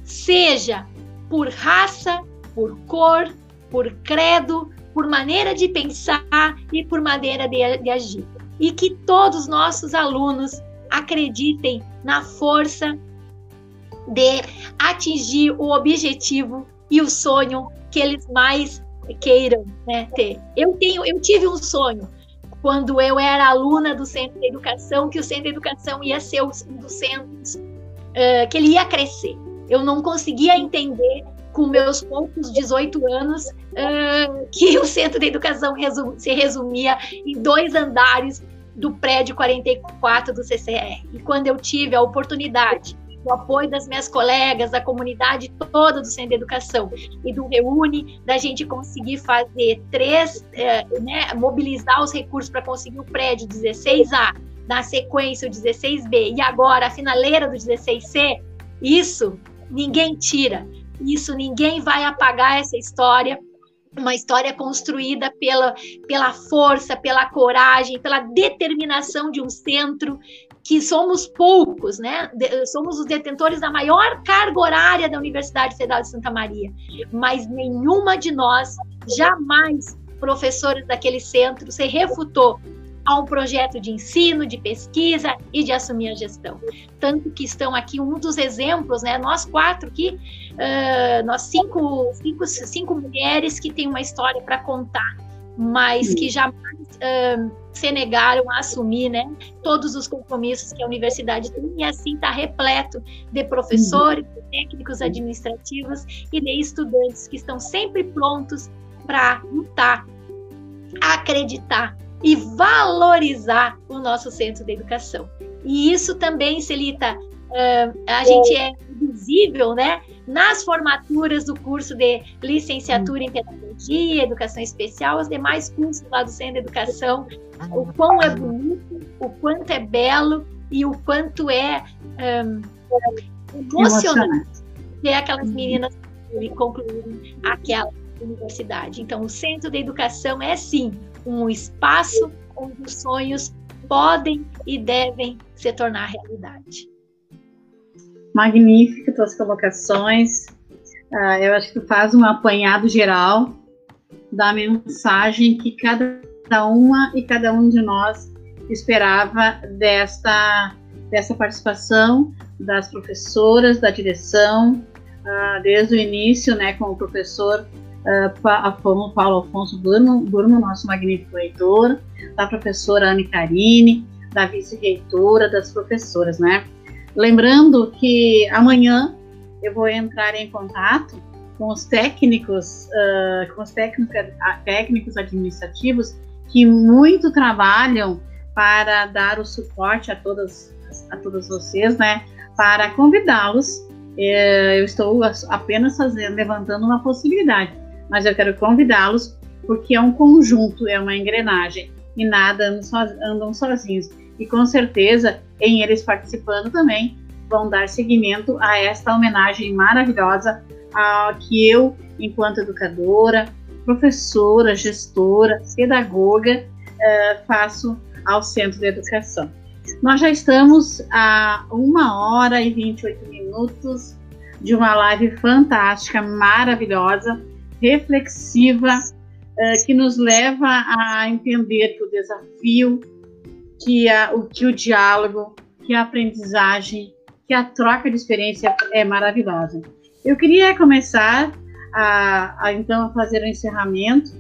seja por raça, por cor, por credo, por maneira de pensar e por maneira de, de agir. E que todos os nossos alunos acreditem na força de atingir o objetivo e o sonho que eles mais queiram né, ter. Eu tenho, eu tive um sonho quando eu era aluna do Centro de Educação, que o Centro de Educação ia ser um dos centros uh, que ele ia crescer eu não conseguia entender com meus poucos 18 anos uh, que o centro de educação se resumia em dois andares do prédio 44 do CCR. E quando eu tive a oportunidade, o apoio das minhas colegas, da comunidade toda do Centro de Educação e do Reúne, da gente conseguir fazer três, eh, né, mobilizar os recursos para conseguir o prédio 16A, na sequência o 16B e agora a finaleira do 16C, isso ninguém tira. Isso ninguém vai apagar essa história. Uma história construída pela, pela força, pela coragem, pela determinação de um centro que somos poucos, né? somos os detentores da maior carga horária da Universidade Federal de Santa Maria, mas nenhuma de nós jamais professores daquele centro se refutou a um projeto de ensino, de pesquisa e de assumir a gestão. Tanto que estão aqui um dos exemplos, né? Nós quatro aqui, uh, nós cinco, cinco, cinco mulheres que têm uma história para contar, mas que jamais uh, se negaram a assumir, né? Todos os compromissos que a universidade tem e assim está repleto de professores, de técnicos administrativos e de estudantes que estão sempre prontos para lutar, acreditar e valorizar o nosso centro de educação. E isso também, Celita, a gente é visível, né? Nas formaturas do curso de licenciatura em pedagogia, educação especial, os demais cursos lá do Centro de Educação, o quão é bonito, o quanto é belo e o quanto é um, emocionante ver aquelas meninas concluírem aquela universidade. Então, o Centro de Educação é sim um espaço onde os sonhos podem e devem se tornar realidade. Magnífico tuas colocações. Uh, eu acho que tu faz um apanhado geral da mensagem que cada uma e cada um de nós esperava desta, dessa participação das professoras, da direção, uh, desde o início, né, com o professor uh, Paulo Alfonso Burman, Burman, nosso magnífico reitor, da professora Anne Carine, da vice-reitora, das professoras, né? Lembrando que amanhã eu vou entrar em contato com os técnicos, uh, com os técnicos, administrativos que muito trabalham para dar o suporte a todas, a todos vocês, né? Para convidá-los. Eh, eu estou apenas fazendo, levantando uma possibilidade mas eu quero convidá-los porque é um conjunto, é uma engrenagem e nada andam, so, andam sozinhos. E com certeza, em eles participando também, vão dar seguimento a esta homenagem maravilhosa a que eu, enquanto educadora, professora, gestora, pedagoga, uh, faço ao Centro de Educação. Nós já estamos a uma hora e 28 minutos de uma live fantástica, maravilhosa, reflexiva, uh, que nos leva a entender que o desafio, que, a, o, que o diálogo, que a aprendizagem, que a troca de experiência é maravilhosa. Eu queria começar a, a então fazer o encerramento,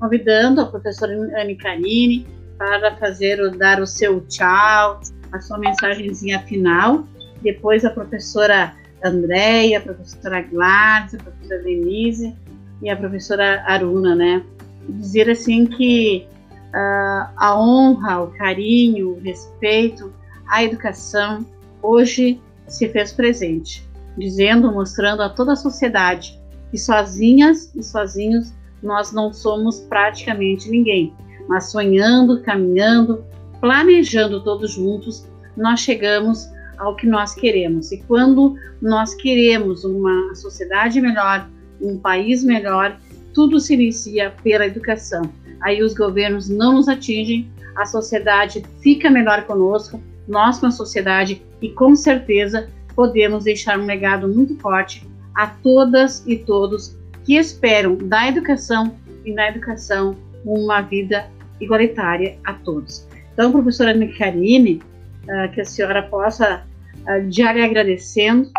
convidando a professora Anne Carine para fazer dar o seu tchau, a sua mensagenzinha final. Depois a professora Andréia, a professora Gladys, a professora Denise e a professora Aruna, né? Dizer assim que uh, a honra, o carinho, o respeito, a educação hoje se fez presente, dizendo, mostrando a toda a sociedade que sozinhas e sozinhos nós não somos praticamente ninguém, mas sonhando, caminhando, planejando todos juntos, nós chegamos ao que nós queremos. E quando nós queremos uma sociedade melhor, um país melhor, tudo se inicia pela educação. Aí os governos não nos atingem, a sociedade fica melhor conosco, nós com a sociedade, e com certeza podemos deixar um legado muito forte a todas e todos que esperam da educação e na educação uma vida igualitária a todos. Então, professora Micarine, uh, que a senhora possa uh, já lhe agradecendo,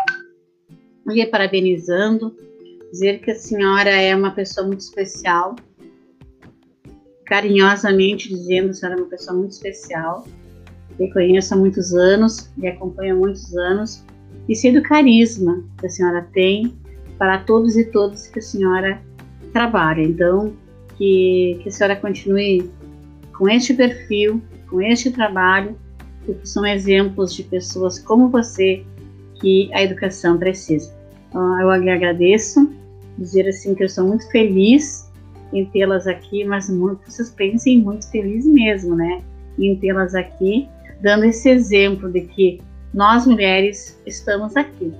lhe parabenizando, dizer que a senhora é uma pessoa muito especial, carinhosamente dizendo que a senhora é uma pessoa muito especial, que conheço há muitos anos, e acompanho há muitos anos, e sei do carisma que a senhora tem para todos e todas que a senhora trabalha. Então, que, que a senhora continue com este perfil, com este trabalho, porque são exemplos de pessoas como você que a educação precisa. Então, eu lhe agradeço, dizer assim que eu sou muito feliz em tê-las aqui, mas muito, vocês pensem muito feliz mesmo, né? Em tê-las aqui, dando esse exemplo de que nós mulheres estamos aqui.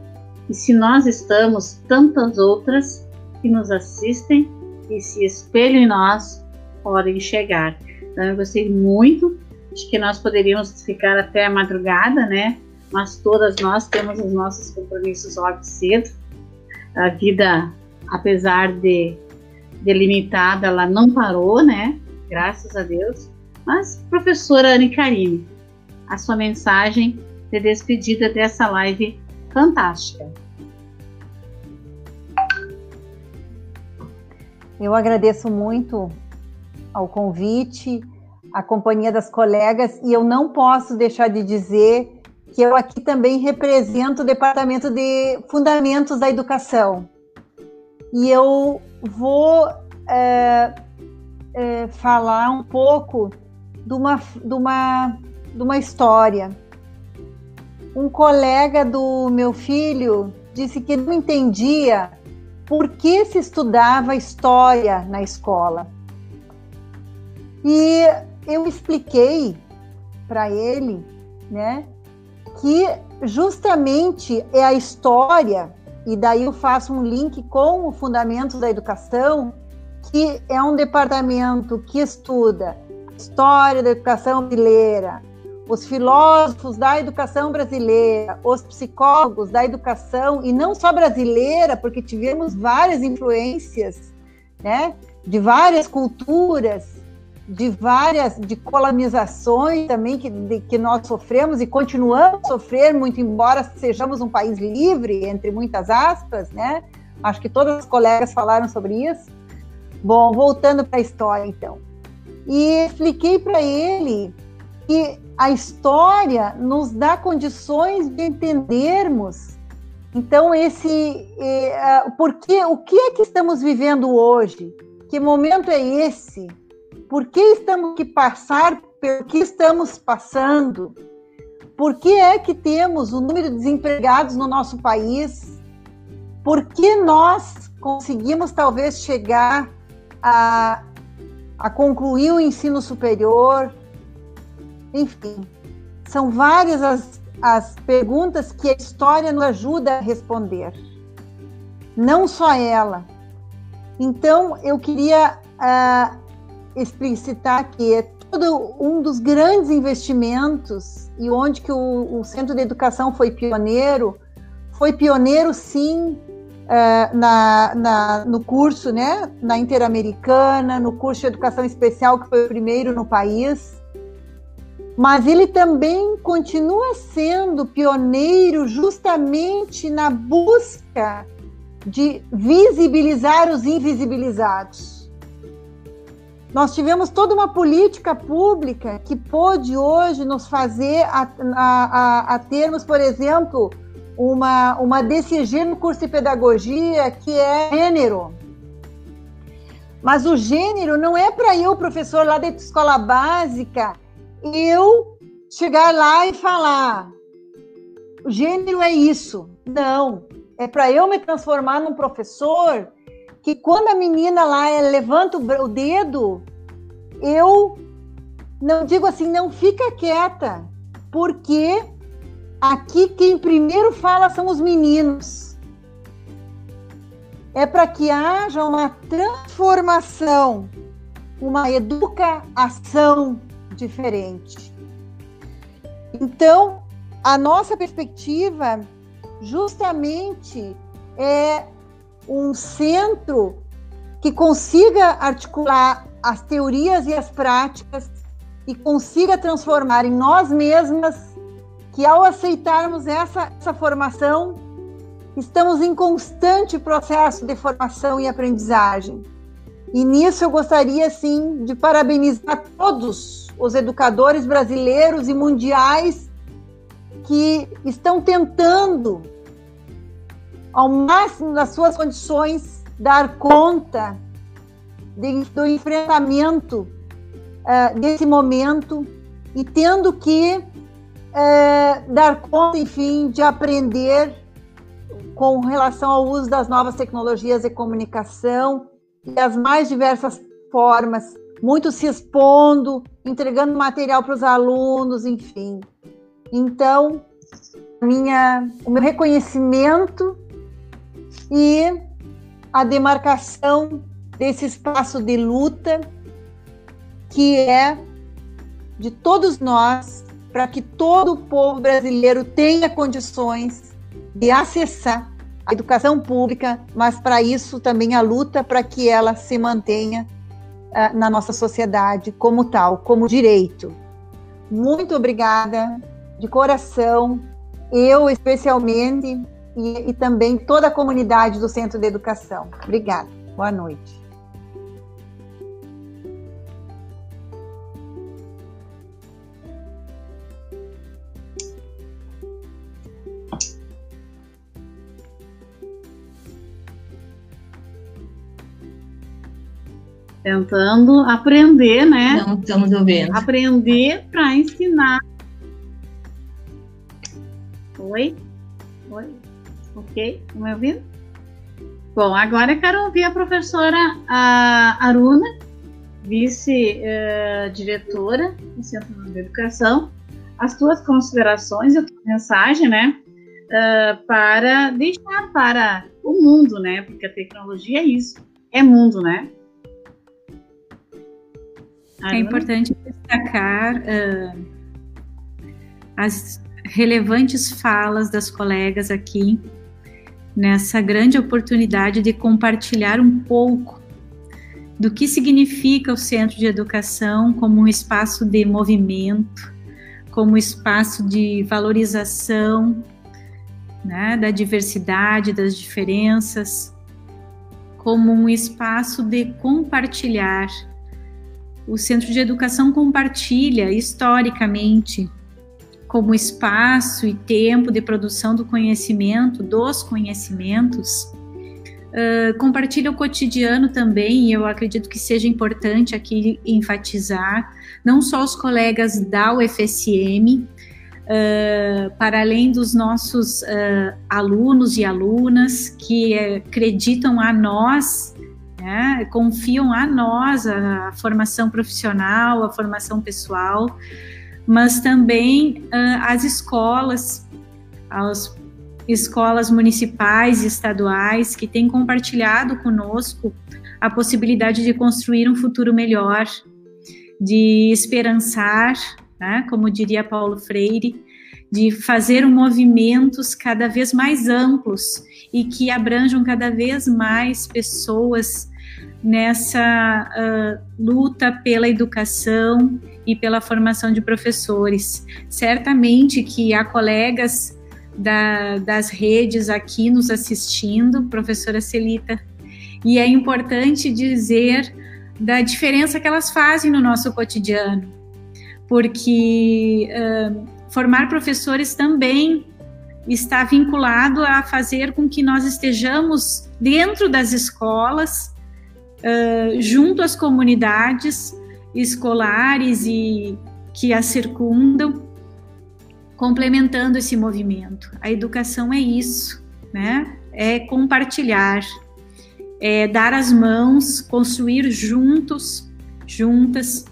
E se nós estamos, tantas outras que nos assistem e se espelham em nós podem chegar. Então eu gostei muito, acho que nós poderíamos ficar até a madrugada, né? Mas todas nós temos os nossos compromissos logo cedo. A vida, apesar de delimitada, ela não parou, né? Graças a Deus. Mas, professora Anne Karine, a sua mensagem de despedida dessa live fantástica. Eu agradeço muito ao convite, a companhia das colegas, e eu não posso deixar de dizer que eu aqui também represento o Departamento de Fundamentos da Educação. E eu vou é, é, falar um pouco de uma, de, uma, de uma história um colega do meu filho disse que não entendia por que se estudava história na escola. E eu expliquei para ele, né, que justamente é a história, e daí eu faço um link com o Fundamentos da Educação, que é um departamento que estuda história da educação brasileira, os filósofos da educação brasileira, os psicólogos da educação, e não só brasileira, porque tivemos várias influências, né, de várias culturas, de várias de colonizações também que, de, que nós sofremos e continuamos a sofrer, muito embora sejamos um país livre, entre muitas aspas, né? Acho que todas as colegas falaram sobre isso. Bom, voltando para a história, então. E expliquei para ele que a história nos dá condições de entendermos. Então, esse, é, porque, o que é que estamos vivendo hoje? Que momento é esse? Por que estamos que passar pelo que estamos passando? Por que é que temos o número de desempregados no nosso país? Por que nós conseguimos talvez chegar a, a concluir o ensino superior? Enfim, são várias as, as perguntas que a história nos ajuda a responder. Não só ela. Então, eu queria uh, explicitar que é todo um dos grandes investimentos e onde que o, o Centro de Educação foi pioneiro, foi pioneiro sim uh, na, na, no curso, né, na Interamericana, no curso de Educação Especial, que foi o primeiro no país, mas ele também continua sendo pioneiro justamente na busca de visibilizar os invisibilizados. Nós tivemos toda uma política pública que pôde hoje nos fazer a, a, a, termos, por exemplo, uma, uma DCG no curso de pedagogia que é gênero. Mas o gênero não é para eu, professor lá da escola básica, eu chegar lá e falar: gênero é isso. Não, é para eu me transformar num professor que quando a menina lá é, levanta o dedo, eu não digo assim, não fica quieta, porque aqui quem primeiro fala são os meninos. É para que haja uma transformação, uma educação diferente. Então, a nossa perspectiva justamente é um centro que consiga articular as teorias e as práticas e consiga transformar em nós mesmas que ao aceitarmos essa, essa formação, estamos em constante processo de formação e aprendizagem. E nisso eu gostaria, sim, de parabenizar todos os educadores brasileiros e mundiais que estão tentando, ao máximo das suas condições, dar conta de, do enfrentamento uh, desse momento e tendo que uh, dar conta, enfim, de aprender com relação ao uso das novas tecnologias de comunicação e as mais diversas formas, muito se expondo, entregando material para os alunos, enfim. Então, minha, o meu reconhecimento e a demarcação desse espaço de luta que é de todos nós para que todo o povo brasileiro tenha condições de acessar a educação pública, mas para isso também a luta para que ela se mantenha uh, na nossa sociedade como tal, como direito. Muito obrigada, de coração, eu especialmente e, e também toda a comunidade do Centro de Educação. Obrigada. Boa noite. tentando aprender, né? Não estamos ouvindo. Aprender para ensinar. Oi? Oi? Ok? Estão me ouvindo? Bom, agora eu quero ouvir a professora a Aruna, vice-diretora do Centro de Educação, as tuas considerações e a tua mensagem, né? Uh, para deixar para o mundo, né? Porque a tecnologia é isso, é mundo, né? É importante destacar uh, as relevantes falas das colegas aqui nessa grande oportunidade de compartilhar um pouco do que significa o centro de educação como um espaço de movimento, como espaço de valorização né, da diversidade, das diferenças, como um espaço de compartilhar. O Centro de Educação compartilha historicamente como espaço e tempo de produção do conhecimento, dos conhecimentos, uh, compartilha o cotidiano também, e eu acredito que seja importante aqui enfatizar, não só os colegas da UFSM, uh, para além dos nossos uh, alunos e alunas que acreditam a nós né? confiam a nós a, formação profissional, a formação pessoal, mas também uh, as escolas, as escolas municipais e estaduais que têm compartilhado conosco a possibilidade de construir um futuro melhor, de esperançar, né? como diria Paulo Freire, de fazer movimentos cada vez mais amplos e que abranjam cada vez mais pessoas nessa uh, luta pela educação e pela formação de professores. Certamente que há colegas da, das redes aqui nos assistindo, professora Celita, e é importante dizer da diferença que elas fazem no nosso cotidiano, porque uh, formar professores também está vinculado a fazer com que nós estejamos dentro das escolas, uh, junto às comunidades escolares e que as circundam, complementando esse movimento. A educação é isso, né? É compartilhar, é dar as mãos, construir juntos, juntas,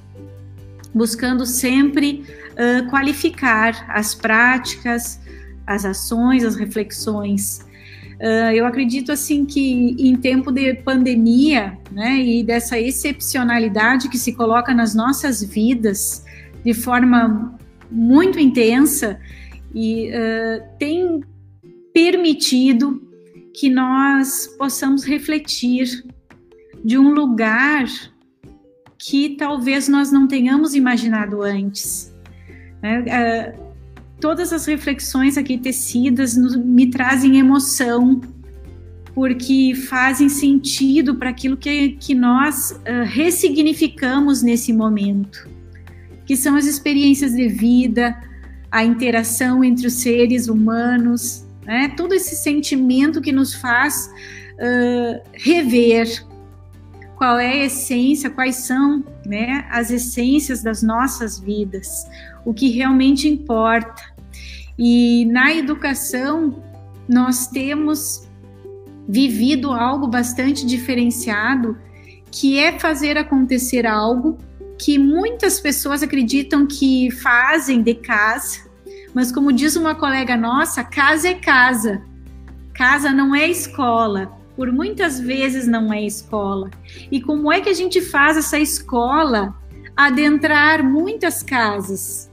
buscando sempre uh, qualificar as práticas, as ações, as reflexões. Uh, eu acredito assim que em tempo de pandemia, né, e dessa excepcionalidade que se coloca nas nossas vidas de forma muito intensa e uh, tem permitido que nós possamos refletir de um lugar que talvez nós não tenhamos imaginado antes. Né? Uh, todas as reflexões aqui tecidas me trazem emoção, porque fazem sentido para aquilo que, que nós uh, ressignificamos nesse momento, que são as experiências de vida, a interação entre os seres humanos, né? todo esse sentimento que nos faz uh, rever qual é a essência, quais são né, as essências das nossas vidas, o que realmente importa. E na educação, nós temos vivido algo bastante diferenciado, que é fazer acontecer algo que muitas pessoas acreditam que fazem de casa, mas como diz uma colega nossa, casa é casa. Casa não é escola por muitas vezes não é escola. E como é que a gente faz essa escola adentrar muitas casas?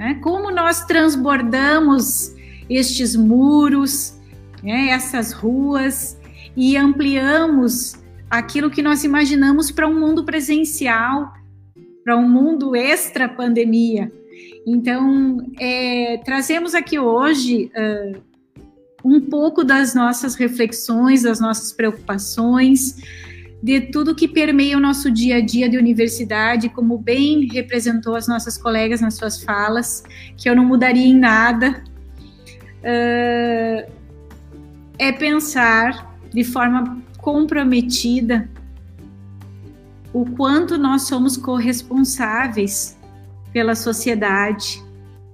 Né? Como nós transbordamos estes muros, né, essas ruas e ampliamos aquilo que nós imaginamos para um mundo presencial, para um mundo extra pandemia. Então, é, trazemos aqui hoje uh, um pouco das nossas reflexões, das nossas preocupações, de tudo que permeia o nosso dia a dia de universidade, como bem representou as nossas colegas nas suas falas, que eu não mudaria em nada, uh, é pensar de forma comprometida o quanto nós somos corresponsáveis pela sociedade,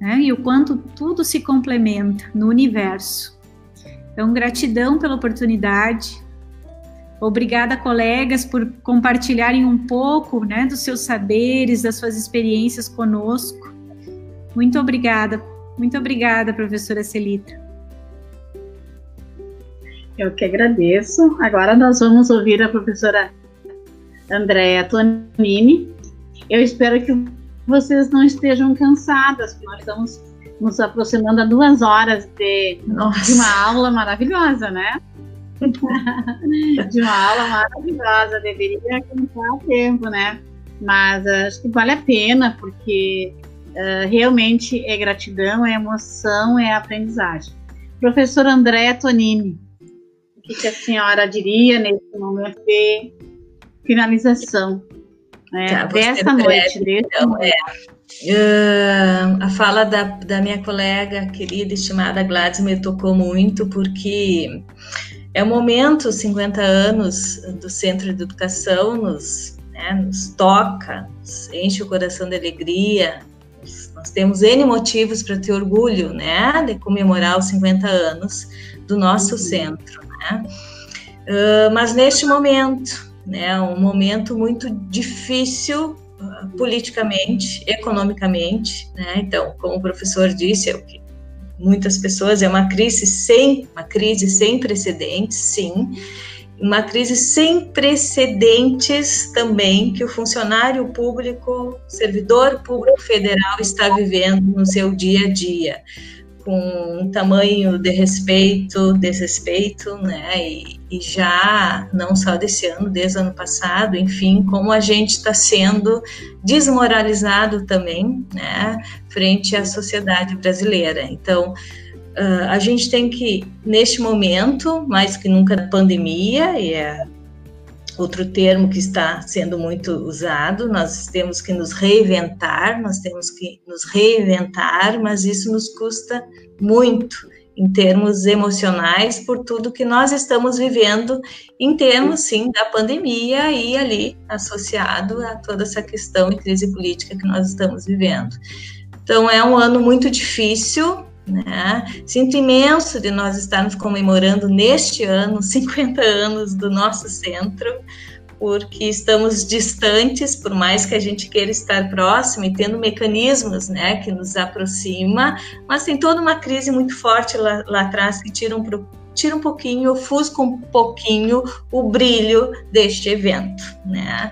né? e o quanto tudo se complementa no universo. Então, gratidão pela oportunidade. Obrigada, colegas, por compartilharem um pouco né, dos seus saberes, das suas experiências conosco. Muito obrigada, muito obrigada, professora Celita. Eu que agradeço. Agora nós vamos ouvir a professora Andréa Tonini. Eu espero que vocês não estejam cansadas, porque nós estamos nos aproximando a duas horas de, de uma aula maravilhosa, né? de uma aula maravilhosa, deveria contar tempo, né? Mas uh, acho que vale a pena, porque uh, realmente é gratidão, é emoção, é aprendizagem. Professor André Tonini, o que, que a senhora diria nesse momento de finalização né, tá, dessa noite? Desse então, momento? É. Uh, a fala da, da minha colega querida, estimada Gladys, me tocou muito, porque é o momento, 50 anos do Centro de Educação, nos, né, nos toca, nos enche o coração de alegria. Nós temos N motivos para ter orgulho né, de comemorar os 50 anos do nosso uhum. centro. Né? Uh, mas neste momento, né, um momento muito difícil politicamente, economicamente, né? Então, como o professor disse, é o que muitas pessoas é uma crise sem uma crise sem precedentes, sim, uma crise sem precedentes também que o funcionário público, servidor público federal está vivendo no seu dia a dia com um tamanho de respeito, desrespeito, né? E, e, já não só desse ano, desde o ano passado, enfim, como a gente está sendo desmoralizado também, né? Frente à sociedade brasileira. Então, uh, a gente tem que, neste momento, mais que nunca na pandemia, e é outro termo que está sendo muito usado, nós temos que nos reinventar, nós temos que nos reinventar, mas isso nos custa muito em termos emocionais por tudo que nós estamos vivendo em termos sim da pandemia e ali associado a toda essa questão e crise política que nós estamos vivendo. Então é um ano muito difícil, né? Sinto imenso de nós estarmos comemorando neste ano 50 anos do nosso centro, porque estamos distantes, por mais que a gente queira estar próximo e tendo mecanismos né, que nos aproxima, mas tem toda uma crise muito forte lá, lá atrás que tira um, tira um pouquinho, ofusca um pouquinho o brilho deste evento. Né?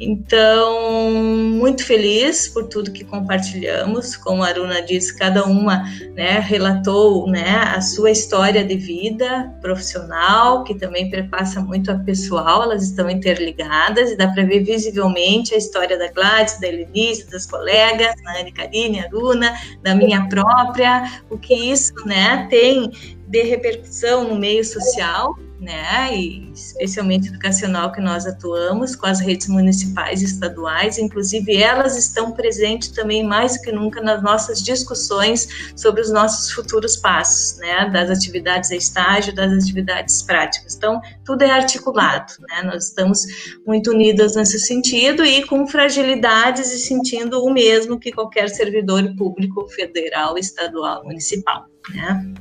Então, muito feliz por tudo que compartilhamos. Como a Aruna disse, cada uma né, relatou né, a sua história de vida profissional, que também perpassa muito a pessoal, elas estão interligadas e dá para ver visivelmente a história da Gladys, da Elenice, das colegas, da Anne Karine, Aruna, da minha própria, o que isso né, tem de repercussão no meio social né, e especialmente educacional que nós atuamos com as redes municipais e estaduais, inclusive elas estão presentes também mais do que nunca nas nossas discussões sobre os nossos futuros passos, né, das atividades de estágio, das atividades práticas. Então, tudo é articulado, né, nós estamos muito unidas nesse sentido e com fragilidades e sentindo o mesmo que qualquer servidor público federal, estadual, municipal, né.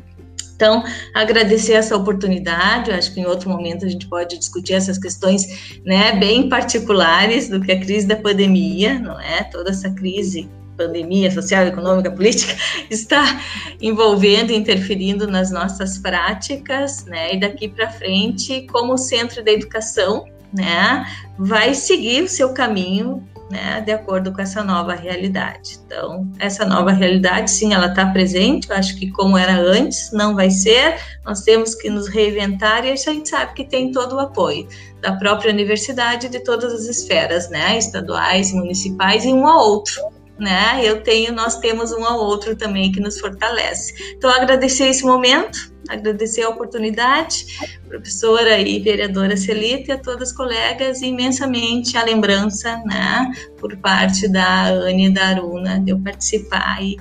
Então, agradecer essa oportunidade, eu acho que em outro momento a gente pode discutir essas questões, né, bem particulares do que a crise da pandemia, não é? Toda essa crise pandemia social, econômica, política, está envolvendo interferindo nas nossas práticas, né? E daqui para frente, como centro da educação, né, vai seguir o seu caminho né, de acordo com essa nova realidade. Então, essa nova realidade, sim, ela está presente, eu acho que como era antes, não vai ser, nós temos que nos reinventar e a gente sabe que tem todo o apoio da própria universidade de todas as esferas, né, estaduais, municipais e um ao outro. Né? Eu tenho, nós temos um ao outro também que nos fortalece. Então, agradecer esse momento, agradecer a oportunidade, professora e vereadora Celita e a todas as colegas, e imensamente a lembrança, né, por parte da Anne e da Aruna, de eu participar e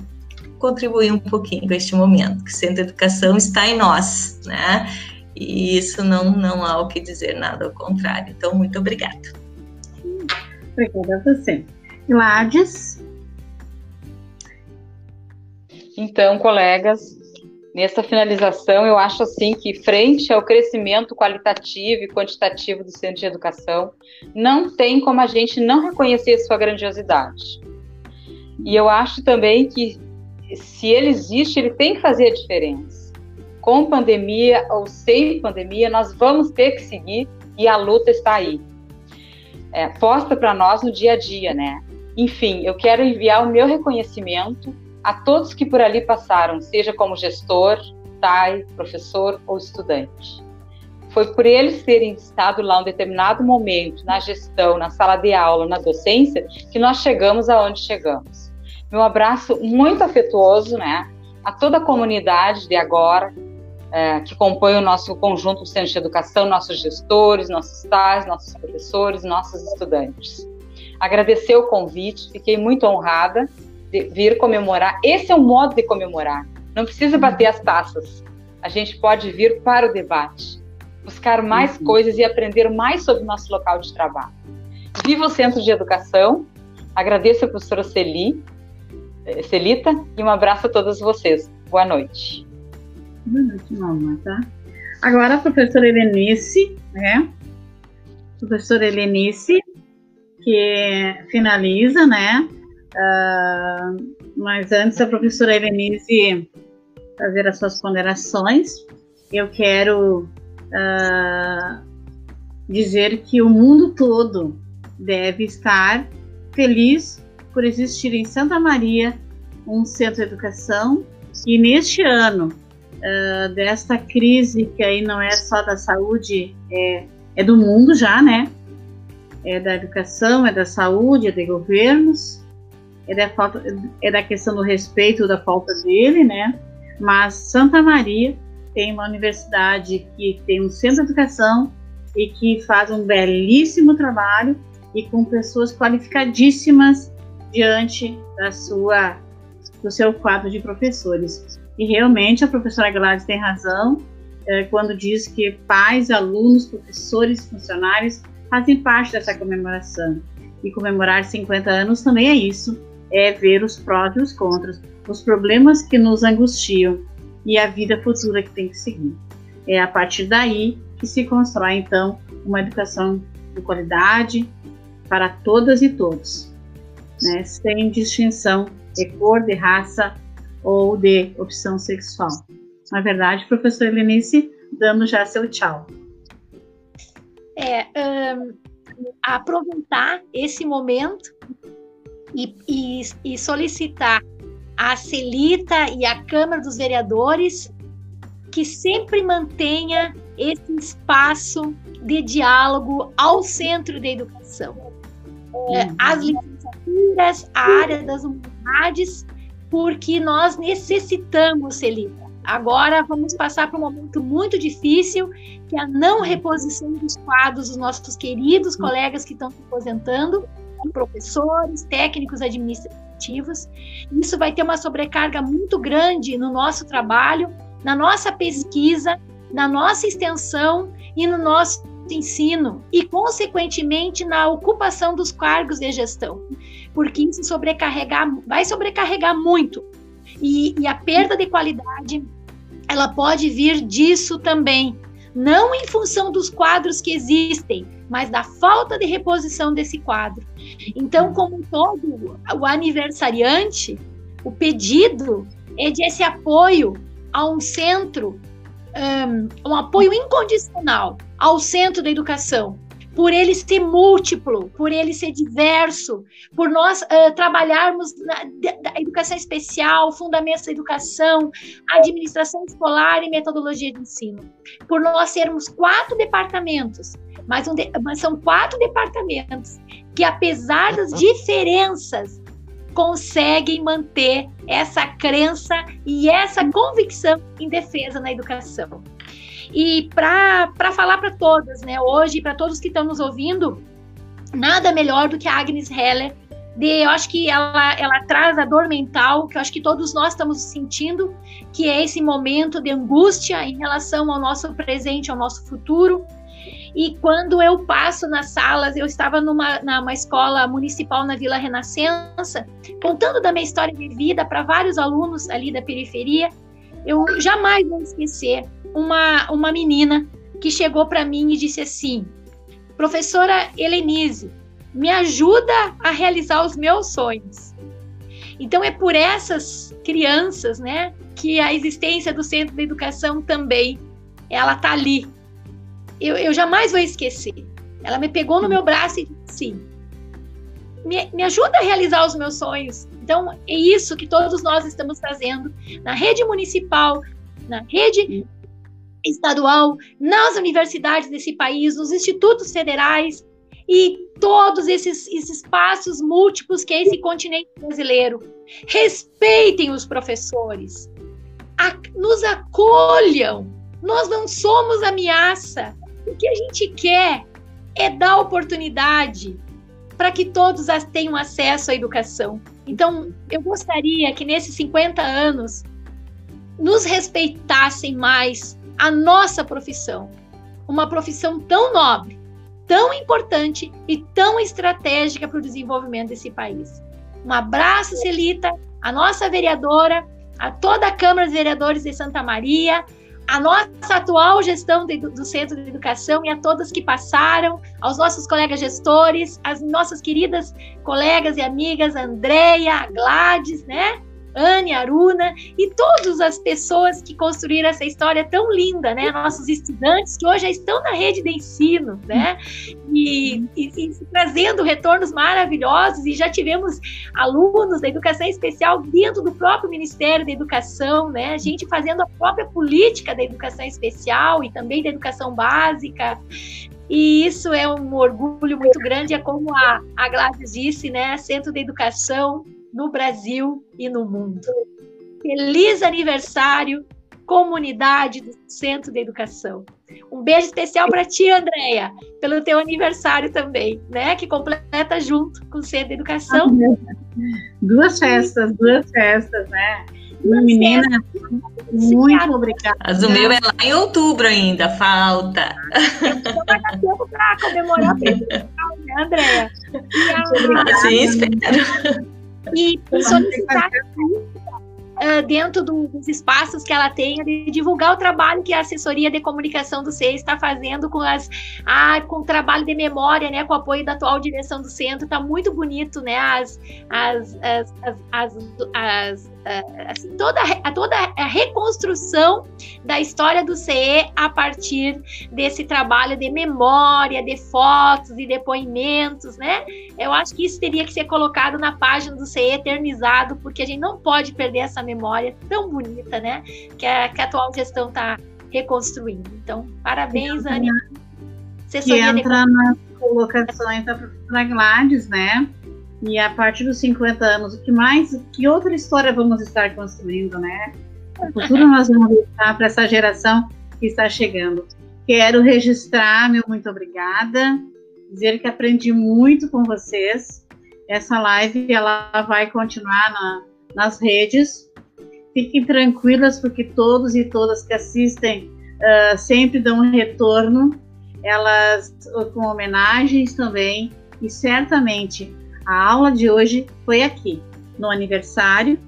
contribuir um pouquinho com este momento, que Centro de Educação está em nós, né, e isso não, não há o que dizer, nada ao contrário. Então, muito obrigada. Obrigada a você. Gladys? Então, colegas, Nessa finalização, eu acho assim que, frente ao crescimento qualitativo e quantitativo do centro de educação, não tem como a gente não reconhecer sua grandiosidade. E eu acho também que, se ele existe, ele tem que fazer a diferença. Com pandemia ou sem pandemia, nós vamos ter que seguir e a luta está aí. É, posta para nós no dia a dia, né? Enfim, eu quero enviar o meu reconhecimento a todos que por ali passaram, seja como gestor, pai, professor ou estudante. Foi por eles terem estado lá um determinado momento, na gestão, na sala de aula, na docência, que nós chegamos aonde chegamos. Meu abraço muito afetuoso, né, a toda a comunidade de agora, é, que compõe o nosso conjunto Centro de Educação, nossos gestores, nossos pais, nossos professores, nossos estudantes. Agradecer o convite, fiquei muito honrada vir comemorar. Esse é o modo de comemorar. Não precisa bater as taças. A gente pode vir para o debate, buscar mais uhum. coisas e aprender mais sobre o nosso local de trabalho. Viva o Centro de Educação. Agradeço a professora Celi, eh, Celita e um abraço a todos vocês. Boa noite. Boa noite, mamãe, tá? Agora a professora Helenice, né? Professora Helenice, que finaliza, né? Uh, mas antes a professora Elenise fazer as suas ponderações, eu quero uh, dizer que o mundo todo deve estar feliz por existir em Santa Maria um centro de educação e neste ano uh, desta crise que aí não é só da saúde, é, é do mundo já, né? É da educação, é da saúde, é de governos, é da, falta, é da questão do respeito da falta dele, né? Mas Santa Maria tem uma universidade que tem um centro de educação e que faz um belíssimo trabalho e com pessoas qualificadíssimas diante da sua do seu quadro de professores. E realmente a professora Gladys tem razão é, quando diz que pais, alunos, professores, funcionários fazem parte dessa comemoração. E comemorar 50 anos também é isso, é ver os prós e os contras, os problemas que nos angustiam e a vida futura que tem que seguir. É a partir daí que se constrói, então, uma educação de qualidade para todas e todos, né? sem distinção de cor, de raça ou de opção sexual. Na verdade, professor Helenice, dando já seu tchau. É, um, aproveitar esse momento e, e, e solicitar à Celita e à Câmara dos Vereadores que sempre mantenha esse espaço de diálogo ao centro da educação. É, uhum. As licenciaturas, a área das humanidades, porque nós necessitamos, Celita. Agora vamos passar por um momento muito difícil, que é a não reposição dos quadros dos nossos queridos uhum. colegas que estão se aposentando, professores, técnicos administrativos. Isso vai ter uma sobrecarga muito grande no nosso trabalho, na nossa pesquisa, na nossa extensão e no nosso ensino e, consequentemente, na ocupação dos cargos de gestão, porque isso sobrecarregar, vai sobrecarregar muito. E, e a perda de qualidade, ela pode vir disso também, não em função dos quadros que existem, mas da falta de reposição desse quadro. Então, como todo o aniversariante, o pedido é de esse apoio a um centro, um, um apoio incondicional ao centro da educação, por ele ser múltiplo, por ele ser diverso, por nós uh, trabalharmos na da educação especial, fundamentos da educação, administração escolar e metodologia de ensino, por nós sermos quatro departamentos mas, um de, mas são quatro departamentos que, apesar das diferenças, conseguem manter essa crença e essa convicção em defesa na educação. E para falar para todas, né, hoje, para todos que estão nos ouvindo, nada melhor do que a Agnes Heller. De, eu acho que ela, ela traz a dor mental, que eu acho que todos nós estamos sentindo, que é esse momento de angústia em relação ao nosso presente, ao nosso futuro, e quando eu passo nas salas, eu estava numa, numa escola municipal na Vila Renascença, contando da minha história de vida para vários alunos ali da periferia. Eu jamais vou esquecer uma, uma menina que chegou para mim e disse assim: Professora Helenise, me ajuda a realizar os meus sonhos. Então é por essas crianças, né, que a existência do Centro de Educação também ela tá ali eu, eu jamais vou esquecer. Ela me pegou no meu braço e disse assim: me, me ajuda a realizar os meus sonhos. Então, é isso que todos nós estamos fazendo na rede municipal, na rede estadual, nas universidades desse país, nos institutos federais e todos esses, esses espaços múltiplos que é esse continente brasileiro. Respeitem os professores, a, nos acolham. Nós não somos ameaça. O que a gente quer é dar oportunidade para que todos tenham acesso à educação. Então, eu gostaria que nesses 50 anos nos respeitassem mais a nossa profissão, uma profissão tão nobre, tão importante e tão estratégica para o desenvolvimento desse país. Um abraço, Celita, a nossa vereadora, a toda a Câmara dos Vereadores de Santa Maria, a nossa atual gestão de, do Centro de Educação e a todas que passaram, aos nossos colegas gestores, às nossas queridas colegas e amigas Andréia, Gladys, né? Anne, Aruna e todas as pessoas que construíram essa história tão linda, né? Nossos estudantes que hoje já estão na rede de ensino, né? E, e, e, trazendo retornos maravilhosos e já tivemos alunos da educação especial dentro do próprio Ministério da Educação, né? A gente fazendo a própria política da educação especial e também da educação básica. E isso é um orgulho muito grande, é como a, a Gladys disse, né? Centro de Educação no Brasil e no mundo. Feliz aniversário, comunidade do Centro de Educação. Um beijo especial para ti, Andréia, pelo teu aniversário também, né? Que completa junto com o Centro de Educação. Duas festas, duas festas, né? Uma menina, muito obrigada. Mas o meu é lá em outubro ainda, falta. Então vai dar tempo para comemorar o né, Andréia? Sim, espero. E solicitar uh, dentro do, dos espaços que ela tem, de divulgar o trabalho que a assessoria de comunicação do CEI está fazendo com as ah, com o trabalho de memória, né, com o apoio da atual direção do centro, está muito bonito, né, as, as, as, as, as assim, toda, a, toda a reconstrução da história do CE a partir desse trabalho de memória, de fotos e depoimentos, né? Eu acho que isso teria que ser colocado na página do CE eternizado, porque a gente não pode perder essa memória tão bonita, né? Que a, que a atual gestão está reconstruindo. Então, parabéns, Anne. Que entra nas colocações da professora Gladys, né? E a partir dos 50 anos, o que mais, que outra história vamos estar construindo, né? O futuro nós vamos deixar para essa geração que está chegando. Quero registrar meu muito obrigada, dizer que aprendi muito com vocês. Essa live ela vai continuar na, nas redes. Fiquem tranquilas, porque todos e todas que assistem uh, sempre dão um retorno, elas com homenagens também, e certamente a aula de hoje foi aqui, no aniversário,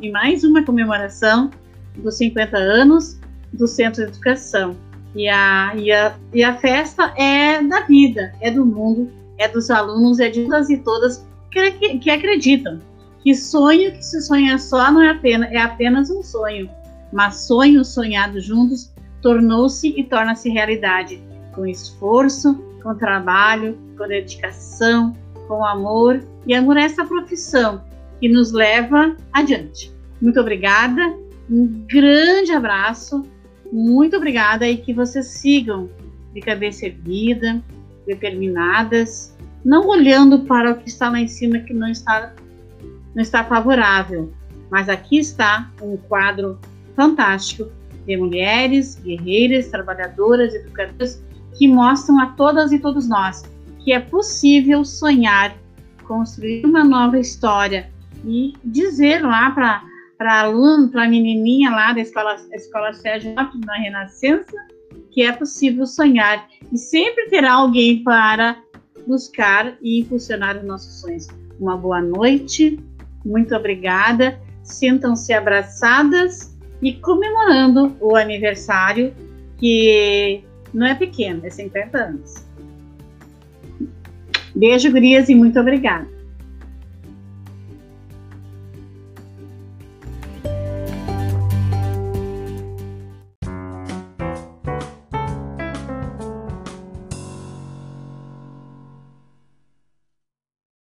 em mais uma comemoração dos 50 anos do Centro de Educação. E a, e, a, e a festa é da vida, é do mundo, é dos alunos, é de todas e todas que, que, acreditam que sonho que se sonha só não é apenas, é apenas um sonho, mas sonho sonhado juntos tornou-se e torna-se realidade, com esforço, com trabalho, com dedicação, com amor e amor a essa profissão que nos leva adiante. Muito obrigada, um grande abraço, muito obrigada e que vocês sigam de cabeça erguida, determinadas, não olhando para o que está lá em cima que não está não está favorável, mas aqui está um quadro fantástico de mulheres, guerreiras, trabalhadoras, educadoras que mostram a todas e todos nós que é possível sonhar, construir uma nova história e dizer lá para para aluno, para menininha lá da escola, escola Sérgio na Renascença, que é possível sonhar e sempre terá alguém para buscar e impulsionar os nossos sonhos. Uma boa noite, muito obrigada, sintam-se abraçadas e comemorando o aniversário que não é pequeno, é 50 anos. Beijo, Grias, e muito obrigada.